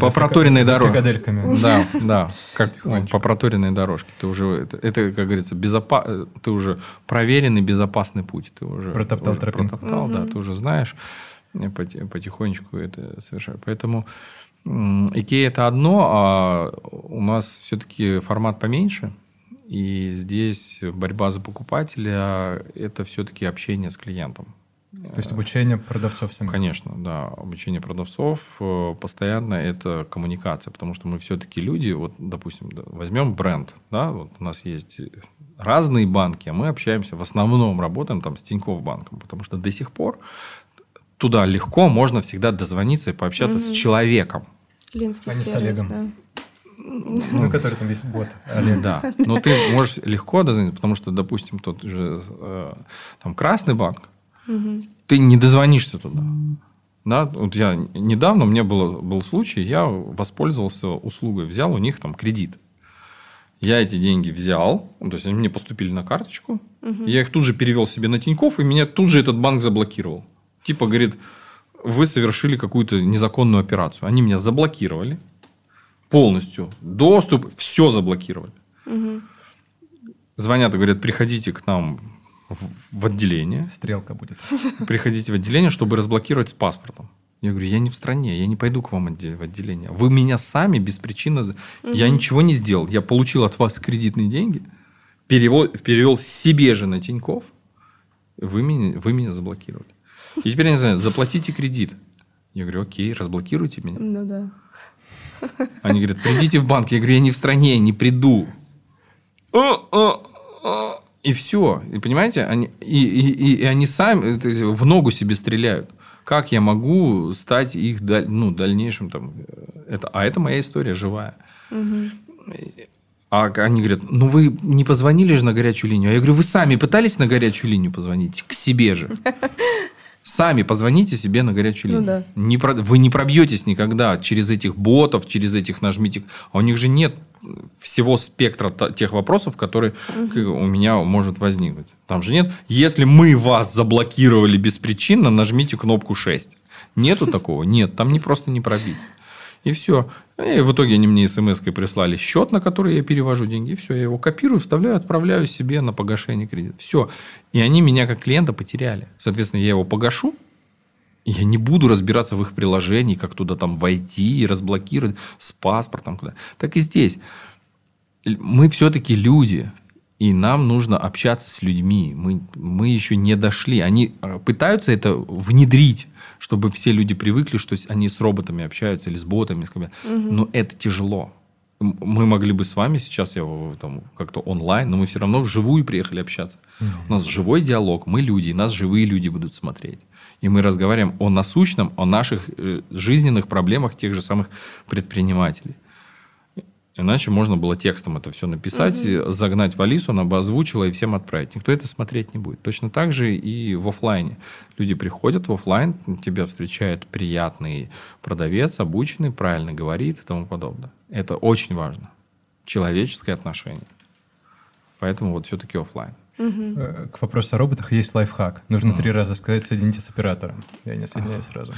по проторенной дорожке. Да, да, как по проторенной дорожке. Ты уже, это, это как говорится, безопа... ты уже проверенный, безопасный путь. Ты уже протоптал Протоптал, mm-hmm. да, ты уже знаешь, потихонечку это совершать. Поэтому Икея это одно, а у нас все-таки формат поменьше – и здесь борьба за покупателя – это все-таки общение с клиентом. То есть обучение продавцов всем? Конечно, да. Обучение продавцов э, постоянно это коммуникация, потому что мы все-таки люди, вот, допустим, возьмем бренд, да, вот у нас есть разные банки, а мы общаемся, в основном работаем там с Тинькофф банком, потому что до сих пор туда легко можно всегда дозвониться и пообщаться угу. с человеком. Клиентский а сервис, с Олегом. да. Ну, который там весь бот. Да. Но ты можешь легко дозвониться, потому что, допустим, тот же э, там Красный банк, ты не дозвонишься туда. Да, вот я недавно, у меня было, был случай, я воспользовался услугой, взял у них там кредит. Я эти деньги взял, то есть они мне поступили на карточку, угу. я их тут же перевел себе на Тиньков, и меня тут же этот банк заблокировал. Типа говорит, вы совершили какую-то незаконную операцию. Они меня заблокировали полностью. Доступ, все заблокировали. Угу. Звонят и говорят, приходите к нам в, в отделение. Стрелка будет. Приходите в отделение, чтобы разблокировать с паспортом. Я говорю, я не в стране, я не пойду к вам в отделение. Вы меня сами без причины... Угу. Я ничего не сделал. Я получил от вас кредитные деньги, перевел, перевел себе же на Тиньков. Вы меня, вы меня заблокировали. И теперь они знают, заплатите кредит. Я говорю, окей, разблокируйте меня. Ну да. Они говорят, придите в банк. Я говорю, я не в стране, не приду. И все. И понимаете, они, и, и, и они сами в ногу себе стреляют. Как я могу стать их ну, дальнейшим там... Это, а это моя история живая. Угу. А они говорят, ну вы не позвонили же на горячую линию. А я говорю, вы сами пытались на горячую линию позвонить? К себе же. Сами позвоните себе на горячую ну линию. Ну, да. не про... Вы не пробьетесь никогда через этих ботов, через этих нажмите. А у них же нет всего спектра тех вопросов, которые угу. у меня может возникнуть. Там же нет. Если мы вас заблокировали беспричинно, нажмите кнопку 6. Нету такого? Нет, там не просто не пробить. И все. И в итоге они мне смс-кой прислали счет, на который я перевожу деньги. И все, я его копирую, вставляю, отправляю себе на погашение кредита. Все. И они меня как клиента потеряли. Соответственно, я его погашу, я не буду разбираться в их приложении, как туда там войти и разблокировать с паспортом. Куда. Так и здесь. Мы все-таки люди. И нам нужно общаться с людьми. Мы, мы еще не дошли. Они а, пытаются это внедрить чтобы все люди привыкли, что они с роботами общаются или с ботами. Угу. Но это тяжело. Мы могли бы с вами сейчас я там как-то онлайн, но мы все равно вживую приехали общаться. Угу. У нас живой диалог, мы люди, и нас живые люди будут смотреть. И мы разговариваем о насущном, о наших э, жизненных проблемах тех же самых предпринимателей. Иначе можно было текстом это все написать, угу. загнать в Алису, она бы озвучила и всем отправить. Никто это смотреть не будет. Точно так же и в офлайне. Люди приходят в офлайн, тебя встречает приятный продавец, обученный, правильно говорит и тому подобное. Это очень важно. Человеческое отношение. Поэтому вот все-таки офлайн. Угу. К вопросу о роботах есть лайфхак. Нужно три раза сказать «соедините с оператором». Я не соединяюсь сразу.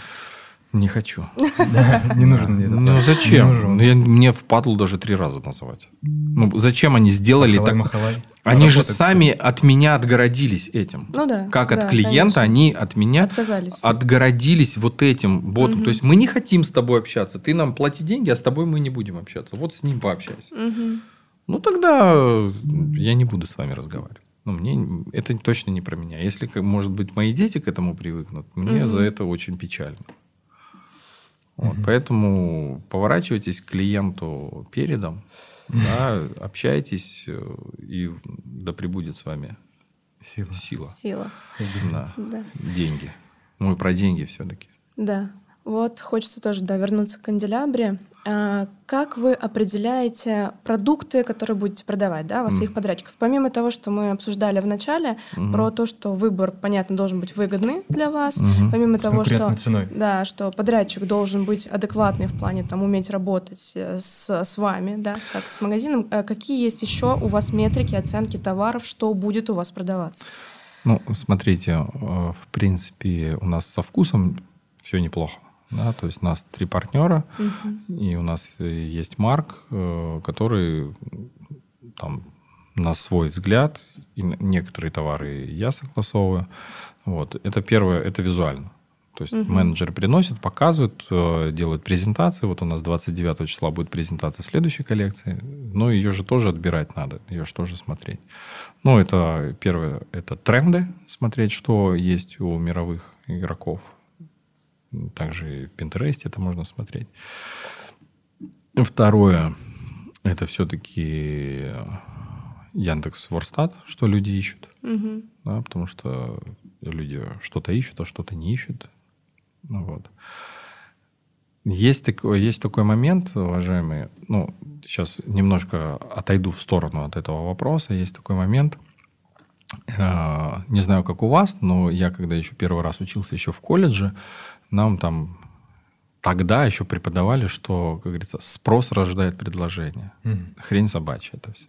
Не хочу. не нужен мне Ну зачем? Ну, мне впадло даже три раза называть. Ну зачем они сделали так? Они же сами от меня отгородились этим. Ну да. Как от клиента они от меня отгородились вот этим ботом. То есть мы не хотим с тобой общаться. Ты нам плати деньги, а с тобой мы не будем общаться. Вот с ним пообщайся. Ну тогда я не буду с вами разговаривать. Ну, мне это точно не про меня. Если, может быть, мои дети к этому привыкнут, мне за это очень печально. Вот, угу. Поэтому поворачивайтесь к клиенту передом, да, общайтесь, э, и да пребудет с вами сила. Сила. Сила. Да. да. Деньги. Мы про деньги все-таки. Да. Вот хочется тоже да, вернуться к канделябре. А, как вы определяете продукты, которые будете продавать да, у своих mm. подрядчиков? Помимо того, что мы обсуждали в начале, mm-hmm. про то, что выбор, понятно, должен быть выгодный для вас, mm-hmm. помимо С того, что, ценой. Да, что подрядчик должен быть адекватный в плане там, уметь работать э, с, с вами, да, как с магазином, э, какие есть еще у вас метрики оценки товаров, что будет у вас продаваться? Ну, смотрите, э, в принципе, у нас со вкусом все неплохо. Да, то есть у нас три партнера, угу. и у нас есть Марк, э, который там на свой взгляд, и некоторые товары я согласовываю. Вот. Это первое, это визуально. То есть угу. менеджер приносит, показывает, э, делает презентации. Вот у нас 29 числа будет презентация следующей коллекции. Но ее же тоже отбирать надо, ее же тоже смотреть. Ну, это первое, это тренды, смотреть, что есть у мировых игроков также в Pinterest это можно смотреть. Второе, это все-таки Яндекс Ворстат, что люди ищут. Угу. Да, потому что люди что-то ищут, а что-то не ищут. Ну, вот. Есть такой, есть такой момент, уважаемые, ну, сейчас немножко отойду в сторону от этого вопроса. Есть такой момент, э, не знаю, как у вас, но я, когда еще первый раз учился еще в колледже, нам там тогда еще преподавали, что, как говорится, спрос рождает предложение. Угу. Хрень собачья это все.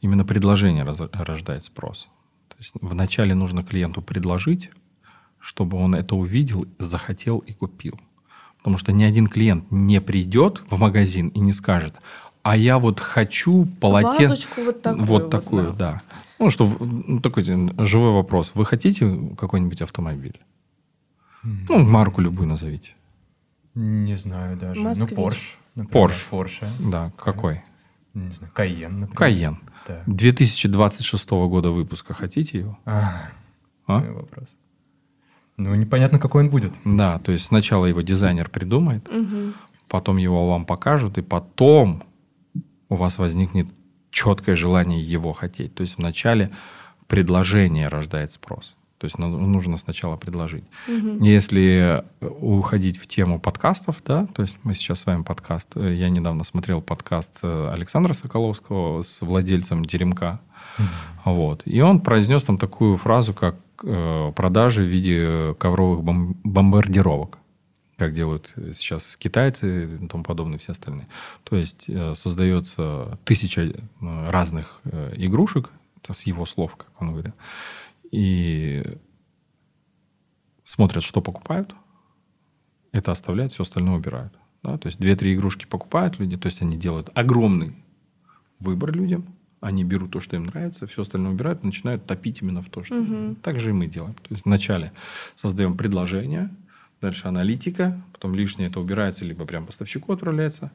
Именно предложение раз, рождает спрос. То есть вначале нужно клиенту предложить, чтобы он это увидел, захотел и купил. Потому что ни один клиент не придет в магазин и не скажет, а я вот хочу полотенце... Вазочку вот такую. Вот такую, вот, да. да. Ну, что, ну, такой живой вопрос. Вы хотите какой-нибудь автомобиль? Ну, марку любую назовите. Не знаю даже. Ну, Москвич. Ну, Porsche. Например. Porsche. Porsche. Да, какой? Не знаю, Кайен, например. Кайен. Да. 2026 года выпуска. Хотите его? А, а? вопрос. Ну, непонятно, какой он будет. Да, то есть сначала его дизайнер придумает, угу. потом его вам покажут, и потом у вас возникнет четкое желание его хотеть. То есть вначале предложение рождает спрос. То есть нужно сначала предложить. Угу. Если уходить в тему подкастов, да, то есть мы сейчас с вами подкаст, э, я недавно смотрел подкаст э, Александра Соколовского с владельцем Теремка, угу. вот, и он произнес там такую фразу, как э, продажи в виде ковровых бом- бомбардировок как делают сейчас китайцы и тому подобное, все остальные. То есть э, создается тысяча разных игрушек, это с его слов, как он говорит, и смотрят, что покупают, это оставляют, все остальное убирают. Да? То есть две-три игрушки покупают люди, то есть они делают огромный выбор людям, они берут то, что им нравится, все остальное убирают, начинают топить именно в то, что... Угу. Так же и мы делаем. То есть вначале создаем предложение, дальше аналитика, потом лишнее это убирается, либо прям поставщику отправляется,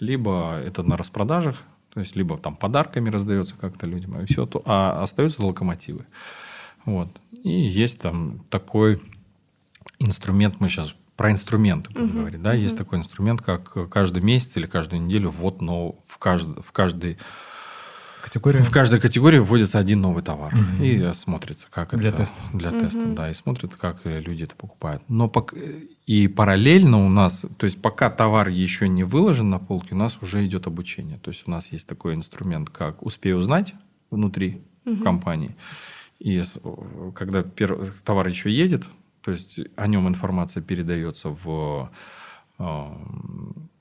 либо это на распродажах, то есть либо там подарками раздается как-то людям, и все, то, а остаются локомотивы. Вот. И есть там такой инструмент, мы сейчас про инструменты будем uh-huh. говорить, да, uh-huh. есть такой инструмент, как каждый месяц или каждую неделю вот, но в каждый, в каждый Категория? В каждой категории вводится один новый товар. Угу. И смотрится, как для это... Теста. Для угу. теста. да. И смотрят, как люди это покупают. Но пок... И параллельно у нас, то есть пока товар еще не выложен на полке, у нас уже идет обучение. То есть у нас есть такой инструмент, как «Успей узнать» внутри угу. компании. И когда первый товар еще едет, то есть о нем информация передается в а,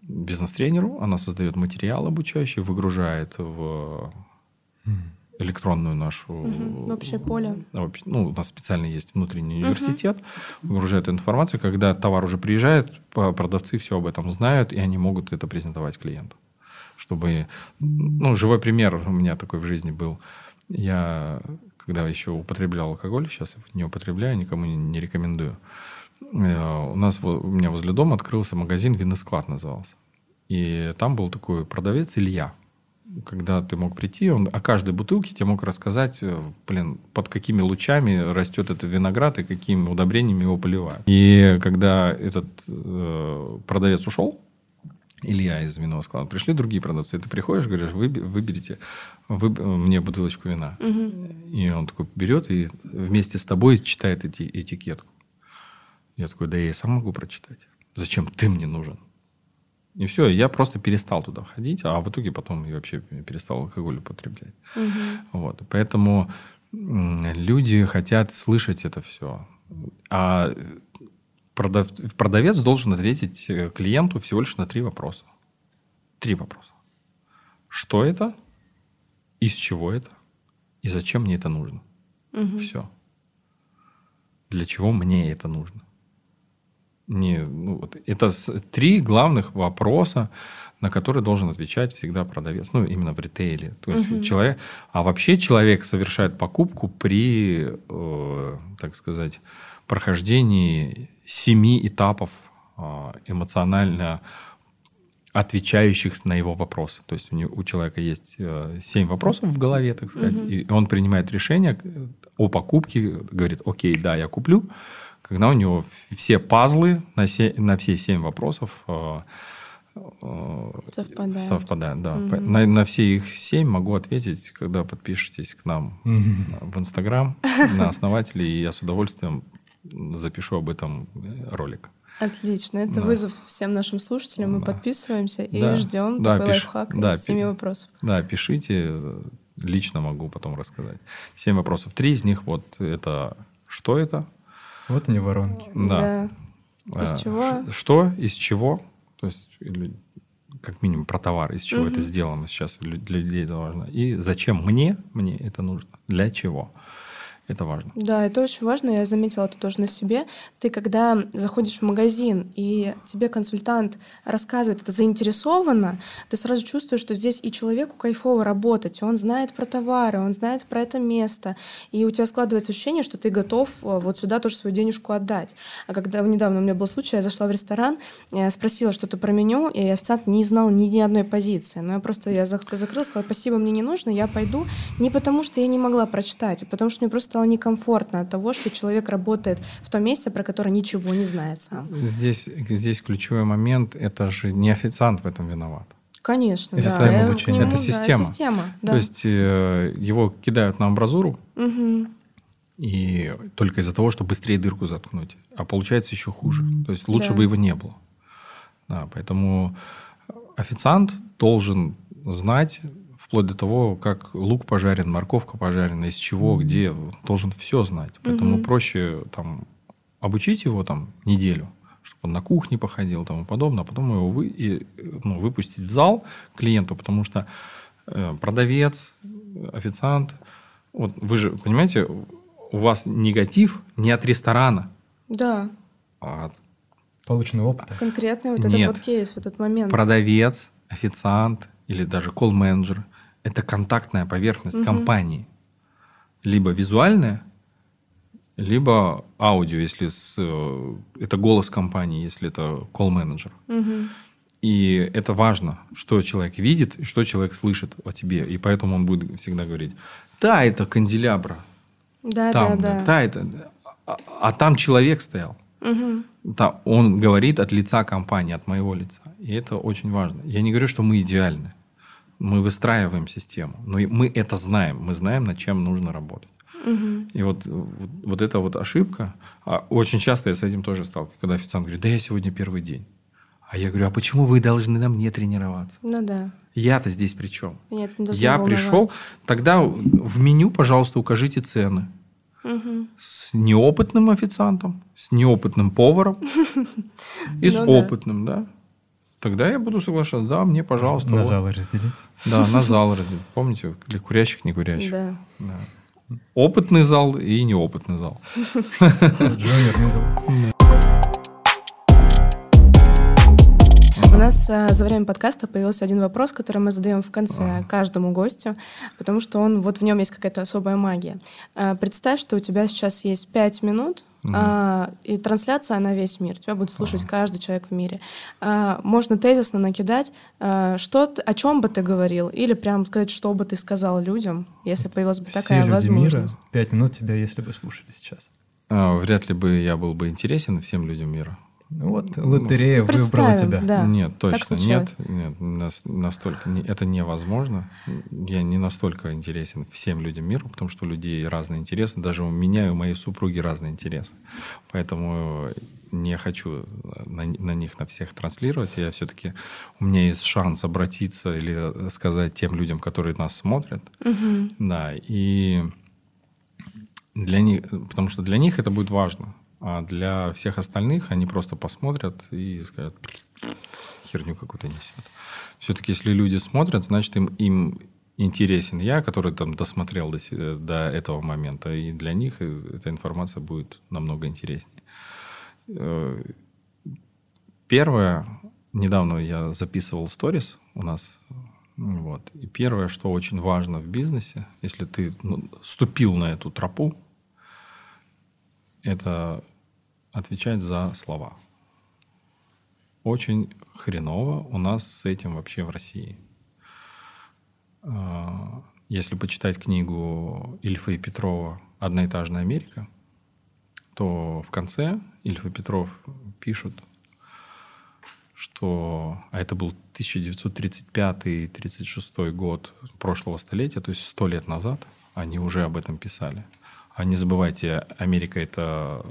бизнес-тренеру, она создает материал обучающий, выгружает в электронную нашу... Угу. Общее поле. Ну, у нас специально есть внутренний угу. университет, выгружает информацию. Когда товар уже приезжает, продавцы все об этом знают, и они могут это презентовать клиенту. Чтобы... Ну, живой пример у меня такой в жизни был. Я, когда еще употреблял алкоголь, сейчас не употребляю, никому не рекомендую. Э, у нас, у меня возле дома открылся магазин «Виносклад» назывался. И там был такой продавец Илья когда ты мог прийти, он о каждой бутылке тебе мог рассказать, э, блин, под какими лучами растет этот виноград и какими удобрениями его поливают. И когда этот э, продавец ушел, Илья из винного склада, пришли другие продавцы, ты приходишь, говоришь, вы, выберите вы, мне бутылочку вина. Угу. И он такой берет и вместе с тобой читает эти, этикетку. Я такой, да я и сам могу прочитать. Зачем ты мне нужен? И все, я просто перестал туда ходить, а в итоге потом я вообще перестал алкоголь употреблять. Угу. Вот. Поэтому люди хотят слышать это все. А продав... продавец должен ответить э, клиенту всего лишь на три вопроса. Три вопроса. Что это? Из чего это? И зачем мне это нужно? Угу. Все. Для чего мне это нужно? Не, ну, вот это три главных вопроса, на которые должен отвечать всегда продавец. Ну, именно в ритейле. То есть угу. человек... А вообще человек совершает покупку при, э, так сказать, прохождении семи этапов э, эмоционально отвечающих на его вопросы. То есть у, него, у человека есть э, семь вопросов в голове, так сказать, угу. и он принимает решение о покупке, говорит, окей, да, я куплю, когда у него все пазлы на, се, на все семь вопросов э, э, совпадают. совпадают да. Угу. На, на все их семь могу ответить, когда подпишетесь к нам угу. в Инстаграм на основателе, и я с удовольствием запишу об этом ролик. Отлично. Это да. вызов всем нашим слушателям. Мы да. подписываемся и да. ждем да, такой пиш... лайфхак да, из семи вопросов. Да, пишите. Лично могу потом рассказать. Семь вопросов. Три из них вот это что это, вот они воронки. Да. да. Из а, чего? Что, из чего? То есть, или, как минимум, про товар, из чего угу. это сделано сейчас для людей важно. И зачем мне, мне это нужно? Для чего? Это важно. Да, это очень важно. Я заметила это тоже на себе. Ты, когда заходишь в магазин, и тебе консультант рассказывает это заинтересованно, ты сразу чувствуешь, что здесь и человеку кайфово работать, он знает про товары, он знает про это место, и у тебя складывается ощущение, что ты готов э, вот сюда тоже свою денежку отдать. А когда недавно у меня был случай, я зашла в ресторан, спросила что-то про меню, и официант не знал ни, ни одной позиции. Но я просто я закрыла, сказала, спасибо, мне не нужно, я пойду. Не потому, что я не могла прочитать, а потому что мне просто стало некомфортно от того, что человек работает в том месте, про которое ничего не знает сам. Здесь, здесь ключевой момент, это же не официант в этом виноват. Конечно, это да. Обучения. Нему, это система. Да, система да. То есть э, его кидают на амбразуру, угу. и только из-за того, чтобы быстрее дырку заткнуть. А получается еще хуже. То есть лучше да. бы его не было. Да, поэтому официант должен знать вплоть до того, как лук пожарен, морковка пожарена, из чего, mm-hmm. где, должен все знать. Поэтому mm-hmm. проще там обучить его там неделю, чтобы он на кухне походил и тому подобное, а потом его вы, и, ну, выпустить в зал клиенту, потому что э, продавец, официант, вот вы же понимаете, у вас негатив не от ресторана, да, а от полученного опыта. Конкретный вот Нет. этот вот кейс, вот этот момент. Продавец, официант или даже колл-менеджер – это контактная поверхность угу. компании. Либо визуальная, либо аудио, если с, э, это голос компании, если это колл-менеджер. Угу. И это важно, что человек видит и что человек слышит о тебе. И поэтому он будет всегда говорить, да, это канделябра. Да, там, да, да. да это, а, а там человек стоял. Угу. Да, он говорит от лица компании, от моего лица. И это очень важно. Я не говорю, что мы идеальны Мы выстраиваем систему. Но мы это знаем. Мы знаем, над чем нужно работать. Угу. И вот, вот, вот эта вот ошибка, а очень часто я с этим тоже сталкиваюсь, когда официант говорит, да я сегодня первый день. А я говорю, а почему вы должны на мне тренироваться? Ну да. Я-то здесь при чем? Нет, я пришел, тогда в меню, пожалуйста, укажите цены. Угу. С неопытным официантом, с неопытным поваром и с ну опытным, да. Тогда я буду соглашаться. Да, мне, пожалуйста. На вот. залы разделить. Да, на зал разделить. Помните, для курящих, не курящих. Да. да. Опытный зал и неопытный зал. Джуниор, нас а, за время подкаста появился один вопрос, который мы задаем в конце а. каждому гостю, потому что он вот в нем есть какая-то особая магия. А, представь, что у тебя сейчас есть пять минут, угу. а, и трансляция на весь мир. Тебя будет слушать ага. каждый человек в мире. А, можно тезисно накидать, а, что, о чем бы ты говорил, или прям сказать, что бы ты сказал людям, если появилась бы Все такая люди возможность. Мира, пять минут тебя, если бы слушали сейчас. А, вряд ли бы я был бы интересен всем людям мира. Ну вот лотерея выбрала тебя. Да. Нет, точно нет. Нет, настолько это невозможно. Я не настолько интересен всем людям мира, потому что у людей разные интересы. Даже у меня и у моей супруги разные интересы. Поэтому не хочу на, на них на всех транслировать. Я все-таки у меня есть шанс обратиться или сказать тем людям, которые нас смотрят. Угу. Да, и для них, потому что для них это будет важно. А для всех остальных они просто посмотрят и скажут, херню какую-то несет. Все-таки, если люди смотрят, значит, им, им интересен я, который там досмотрел до, до этого момента, и для них эта информация будет намного интереснее. Э, первое, недавно я записывал сторис у нас, вот, и первое, что очень важно в бизнесе, если ты ну, ступил на эту тропу, это отвечать за слова. Очень хреново у нас с этим вообще в России. А, если почитать книгу Ильфа и Петрова «Одноэтажная Америка», то в конце Ильф и Петров пишут, что а это был 1935-36 год прошлого столетия, то есть сто лет назад, они уже об этом писали. А не забывайте, Америка это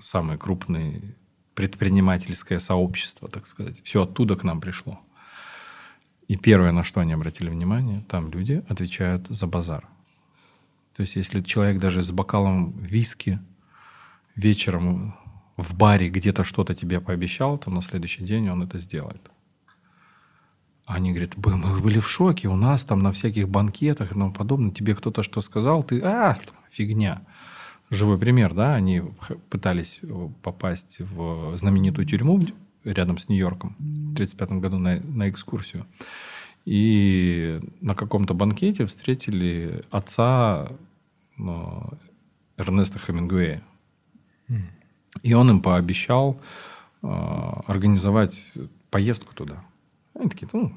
самое крупное предпринимательское сообщество, так сказать. Все оттуда к нам пришло. И первое, на что они обратили внимание, там люди отвечают за базар. То есть, если человек даже с бокалом виски вечером в баре где-то что-то тебе пообещал, то на следующий день он это сделает. Они говорят, мы были в шоке, у нас там на всяких банкетах и тому подобное, тебе кто-то что сказал, ты, а, фигня живой пример, да, они пытались э, попасть в знаменитую тюрьму рядом с Нью-Йорком в 1935 году на, на экскурсию. И на каком-то банкете встретили отца ну, Эрнеста Хемингуэя. И он им пообещал э, организовать поездку туда. Они такие, ну,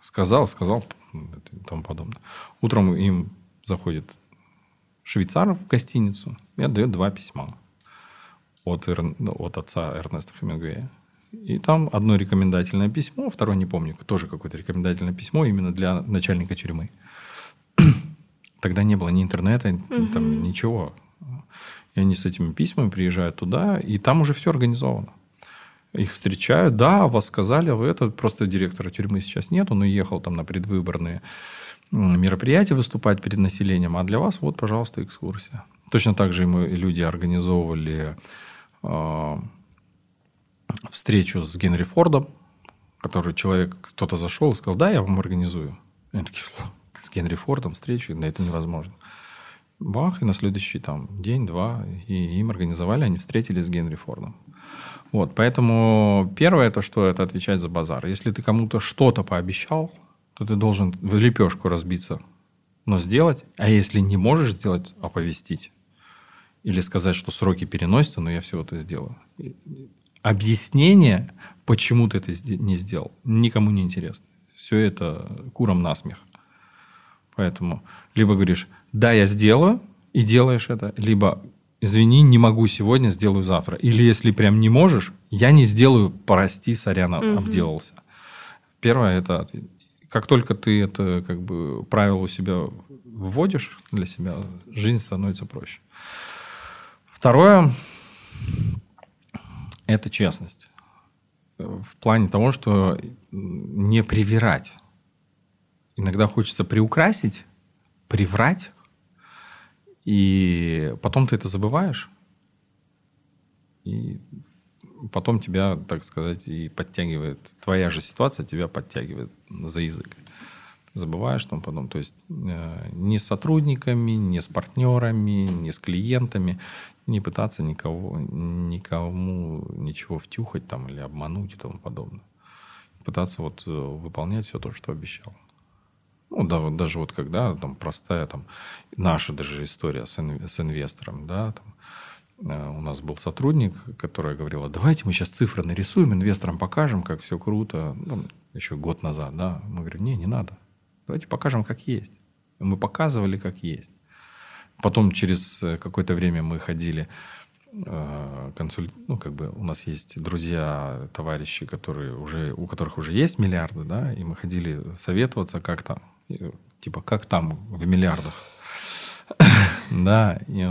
сказал, сказал, и тому подобное. Утром им заходит швейцаров в гостиницу и отдает два письма от, от отца Эрнеста Хемингуэя. И там одно рекомендательное письмо, второе не помню, тоже какое-то рекомендательное письмо именно для начальника тюрьмы. Тогда не было ни интернета, угу. там ничего. И они с этими письмами приезжают туда, и там уже все организовано. Их встречают, да, вас сказали, вы это, просто директора тюрьмы сейчас нет, он уехал там на предвыборные мероприятие выступать перед населением, а для вас вот, пожалуйста, экскурсия. Точно так же мы люди организовывали э, встречу с Генри Фордом, который человек, кто-то зашел и сказал, да, я вам организую. И такие, с Генри Фордом встречу, да это невозможно. Бах, и на следующий там день-два, и им организовали, они встретились с Генри Фордом. Вот, поэтому первое, то, что это отвечать за базар. Если ты кому-то что-то пообещал, то ты должен в лепешку разбиться, но сделать. А если не можешь сделать, оповестить. Или сказать, что сроки переносятся, но я все это сделаю. Объяснение, почему ты это не сделал, никому не интересно. Все это куром насмех. Поэтому либо говоришь, да, я сделаю, и делаешь это, либо извини, не могу сегодня, сделаю завтра. Или если прям не можешь, я не сделаю, прости, сорян, угу. обделался. Первое это как только ты это как бы правило у себя вводишь для себя, жизнь становится проще. Второе – это честность. В плане того, что не привирать. Иногда хочется приукрасить, приврать, и потом ты это забываешь, и потом тебя, так сказать, и подтягивает, твоя же ситуация тебя подтягивает за язык. забываешь там потом, то есть э, ни с сотрудниками, ни с партнерами, ни с клиентами не пытаться никого, никому ничего втюхать там или обмануть и тому подобное. Пытаться вот э, выполнять все то, что обещал. Ну, да, вот даже вот когда там простая там наша даже история с, ин, с инвестором, да, там, у нас был сотрудник, которая говорила, давайте мы сейчас цифры нарисуем, инвесторам покажем, как все круто. Ну, еще год назад, да. Мы говорим, не, не надо. Давайте покажем, как есть. Мы показывали, как есть. Потом через э, какое-то время мы ходили э, консуль... ну, как бы у нас есть друзья, товарищи, которые уже, у которых уже есть миллиарды, да, и мы ходили советоваться, как там, типа, как там в миллиардах. Да, и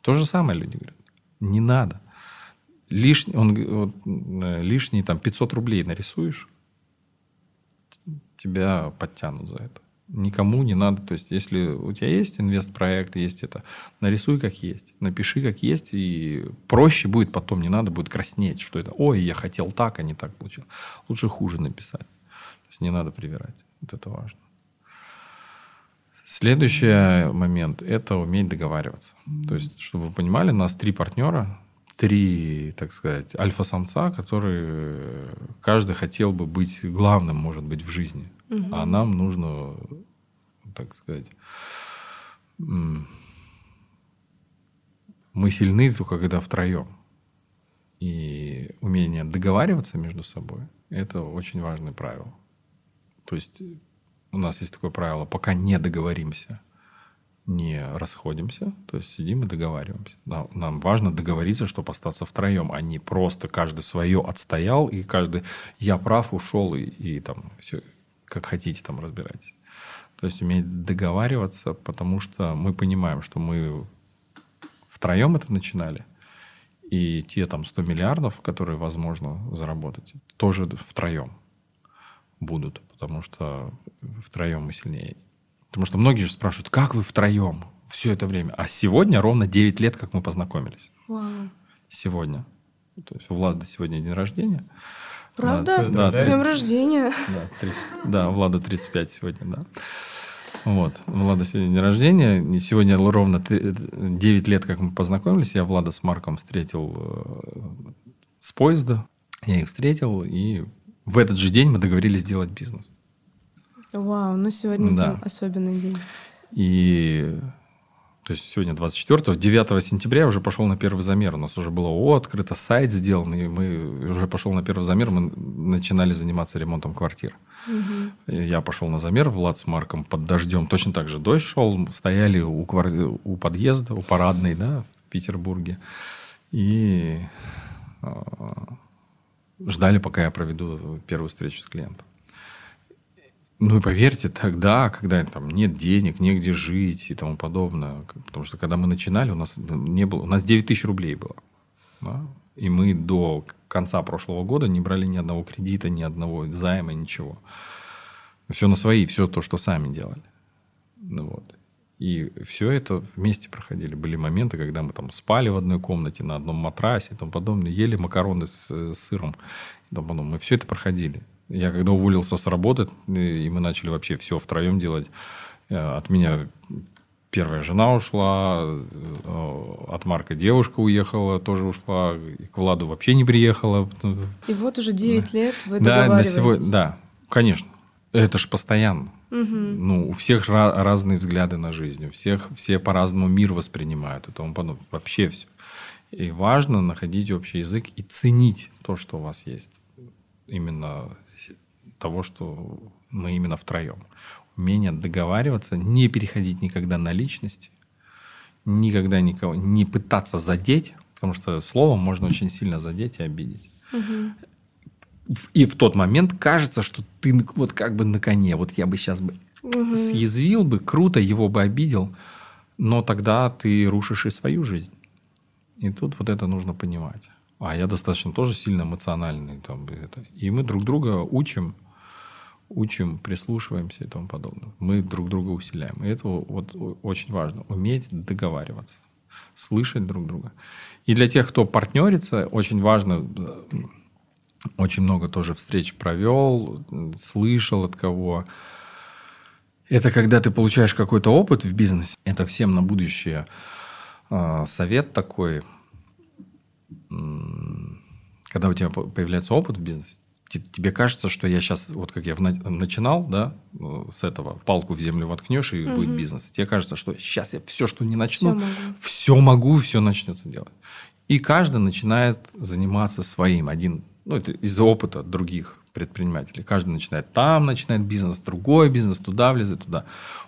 то же самое люди говорят. Не надо. Лишний, он, вот, э, лишние там 500 рублей нарисуешь, тебя подтянут за это. Никому не надо. То есть, если у тебя есть инвест-проект, есть это, нарисуй как есть. Напиши как есть, и проще будет потом, не надо будет краснеть, что это, ой, я хотел так, а не так получил. Лучше хуже написать. То есть, не надо привирать. Вот это важно. Следующий момент – это уметь договариваться. То есть, чтобы вы понимали, у нас три партнера, три, так сказать, альфа-самца, которые каждый хотел бы быть главным, может быть, в жизни. Угу. А нам нужно, так сказать, мы сильны только когда втроем. И умение договариваться между собой – это очень важное правило. То есть у нас есть такое правило, пока не договоримся, не расходимся, то есть сидим и договариваемся. Нам, нам важно договориться, чтобы остаться втроем, а не просто каждый свое отстоял, и каждый я прав, ушел, и, и там все, как хотите, там разбирайтесь. То есть уметь договариваться, потому что мы понимаем, что мы втроем это начинали, и те там 100 миллиардов, которые возможно заработать, тоже втроем будут, потому что втроем мы сильнее. Потому что многие же спрашивают, как вы втроем все это время? А сегодня ровно 9 лет, как мы познакомились. Вау. Сегодня. То есть у Влада сегодня день рождения. Правда? Да, да, днем рождения. Да, 30, да, Влада 35 сегодня, да. Вот. Влада сегодня день рождения. Сегодня ровно 9 лет, как мы познакомились. Я Влада с Марком встретил э, с поезда. Я их встретил, и в этот же день мы договорились сделать бизнес. Вау, ну сегодня да. особенный день. И то есть сегодня 24 9 сентября я уже пошел на первый замер. У нас уже было ООО открыто, сайт сделан, и мы уже пошел на первый замер, мы начинали заниматься ремонтом квартир. Угу. Я пошел на замер, Влад с Марком под дождем. Точно так же дождь шел, стояли у, квар... у подъезда, у парадной, да, в Петербурге. И а, ждали, пока я проведу первую встречу с клиентом. Ну и поверьте, тогда, когда там нет денег, негде жить и тому подобное, потому что когда мы начинали, у нас не было, у нас 9 тысяч рублей было. Да? И мы до конца прошлого года не брали ни одного кредита, ни одного займа, ничего. Все на свои, все то, что сами делали. Ну, вот. И все это вместе проходили. Были моменты, когда мы там спали в одной комнате, на одном матрасе и тому подобное, ели макароны с, с сыром. И тому подобное. Мы все это проходили. Я когда уволился с работы, и мы начали вообще все втроем делать, э, от меня первая жена ушла, э, от Марка девушка уехала, тоже ушла, и к Владу вообще не приехала. И вот уже 9 лет вы да, на сегодня, Да, конечно. Это ж постоянно. Угу. Ну, у всех разные взгляды на жизнь, у всех все по-разному мир воспринимают и тому подобное. Вообще все. И важно находить общий язык и ценить то, что у вас есть. Именно того, что мы именно втроем. Умение договариваться, не переходить никогда на личности, никогда никого не пытаться задеть, потому что словом можно очень сильно задеть и обидеть. Угу. И в тот момент кажется, что ты вот как бы на коне. Вот я бы сейчас бы угу. съязвил бы, круто, его бы обидел. Но тогда ты рушишь и свою жизнь. И тут вот это нужно понимать. А я достаточно тоже сильно эмоциональный. Там, это. И мы друг друга учим, учим, прислушиваемся и тому подобное. Мы друг друга усиляем. И это вот очень важно. Уметь договариваться. Слышать друг друга. И для тех, кто партнерится, очень важно очень много тоже встреч провел, слышал от кого. Это когда ты получаешь какой-то опыт в бизнесе. Это всем на будущее э, совет такой. Когда у тебя появляется опыт в бизнесе, тебе кажется, что я сейчас, вот как я начинал, да, с этого, палку в землю воткнешь, и угу. будет бизнес. Тебе кажется, что сейчас я все, что не начну, все могу, все, могу, все начнется делать. И каждый начинает заниматься своим. Один ну, это из-за опыта других предпринимателей. Каждый начинает там, начинает бизнес, другой бизнес, туда влезет, туда.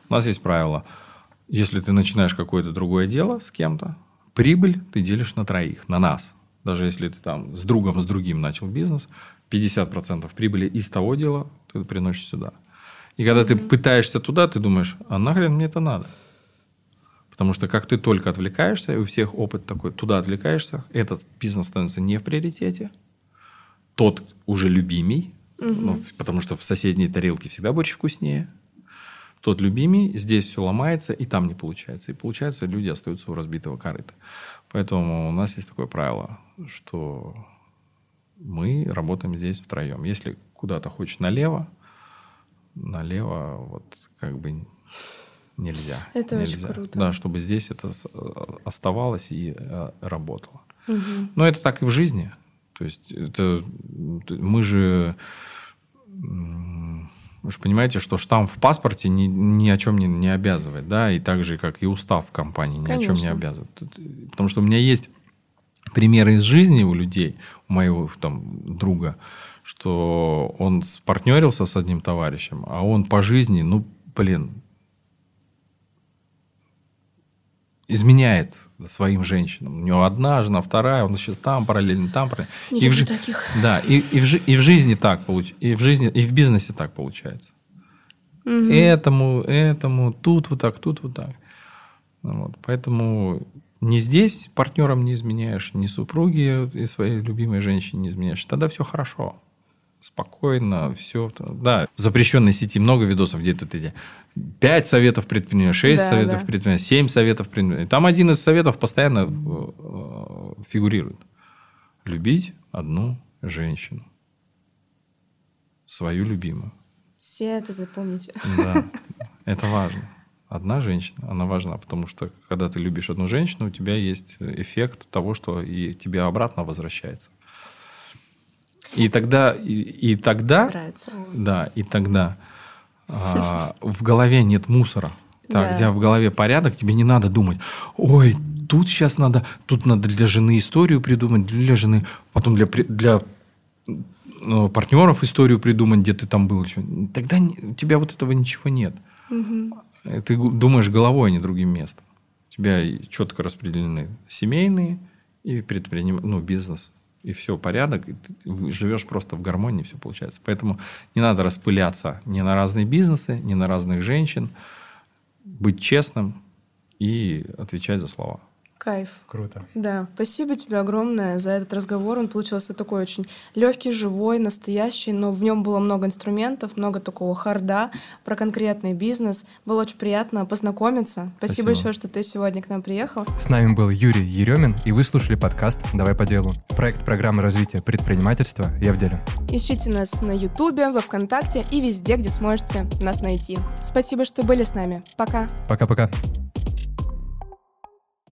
У нас есть правило. Если ты начинаешь какое-то другое дело с кем-то, прибыль ты делишь на троих, на нас. Даже если ты там с другом, с другим начал бизнес, 50% прибыли из того дела ты приносишь сюда. И когда ты пытаешься туда, ты думаешь, а нахрен мне это надо? Потому что как ты только отвлекаешься, и у всех опыт такой, туда отвлекаешься, этот бизнес становится не в приоритете, тот уже любимый, угу. ну, потому что в соседней тарелке всегда борщ вкуснее. Тот любимый, здесь все ломается, и там не получается. И получается, люди остаются у разбитого корыта. Поэтому у нас есть такое правило, что мы работаем здесь втроем. Если куда-то хочешь налево, налево вот как бы нельзя. Это нельзя. очень круто. Да, чтобы здесь это оставалось и э, работало. Угу. Но это так и в жизни. То есть это мы же вы же понимаете, что штамп в паспорте ни, ни о чем не, не обязывает, да, и так же, как и устав в компании ни Конечно. о чем не обязывает. Потому что у меня есть примеры из жизни у людей, у моего там друга, что он партнерился с одним товарищем, а он по жизни, ну, блин, изменяет своим женщинам. У него одна жена, вторая, он еще там параллельно, там параллельно. Не и в, таких. Да, и, и, в, и в жизни так получается, и в жизни, и в бизнесе так получается. Угу. Этому, этому, тут вот так, тут вот так. Ну вот. Поэтому не здесь партнерам не изменяешь, ни супруге и своей любимой женщине не изменяешь. Тогда все хорошо спокойно, все. Да, в запрещенной сети много видосов, где тут эти 5 советов предпринимателя, 6 да, советов да. предпринимателя, 7 советов предпринимателя. Там один из советов постоянно э, фигурирует. Любить одну женщину. Свою любимую. Все это запомните. Да, это важно. Одна женщина, она важна, потому что когда ты любишь одну женщину, у тебя есть эффект того, что и тебе обратно возвращается. И тогда, и, и тогда, Нравится. да, и тогда а, в голове нет мусора. Так, да. где в голове порядок, тебе не надо думать, ой, тут сейчас надо, тут надо для жены историю придумать, для жены, потом для, для ну, партнеров историю придумать, где ты там был. Тогда у тебя вот этого ничего нет. Угу. Ты думаешь головой, а не другим местом. У тебя четко распределены семейные и предприним... ну, бизнес и все, порядок, и ты живешь просто в гармонии, все получается. Поэтому не надо распыляться ни на разные бизнесы, ни на разных женщин, быть честным и отвечать за слова. Кайф. Круто. Да, спасибо тебе огромное за этот разговор. Он получился такой очень легкий, живой, настоящий, но в нем было много инструментов, много такого харда про конкретный бизнес. Было очень приятно познакомиться. Спасибо, спасибо. еще, что ты сегодня к нам приехал. С нами был Юрий Еремин, и вы слушали подкаст «Давай по делу». Проект программы развития предпринимательства «Я в деле». Ищите нас на Ютубе, во Вконтакте и везде, где сможете нас найти. Спасибо, что были с нами. Пока. Пока-пока.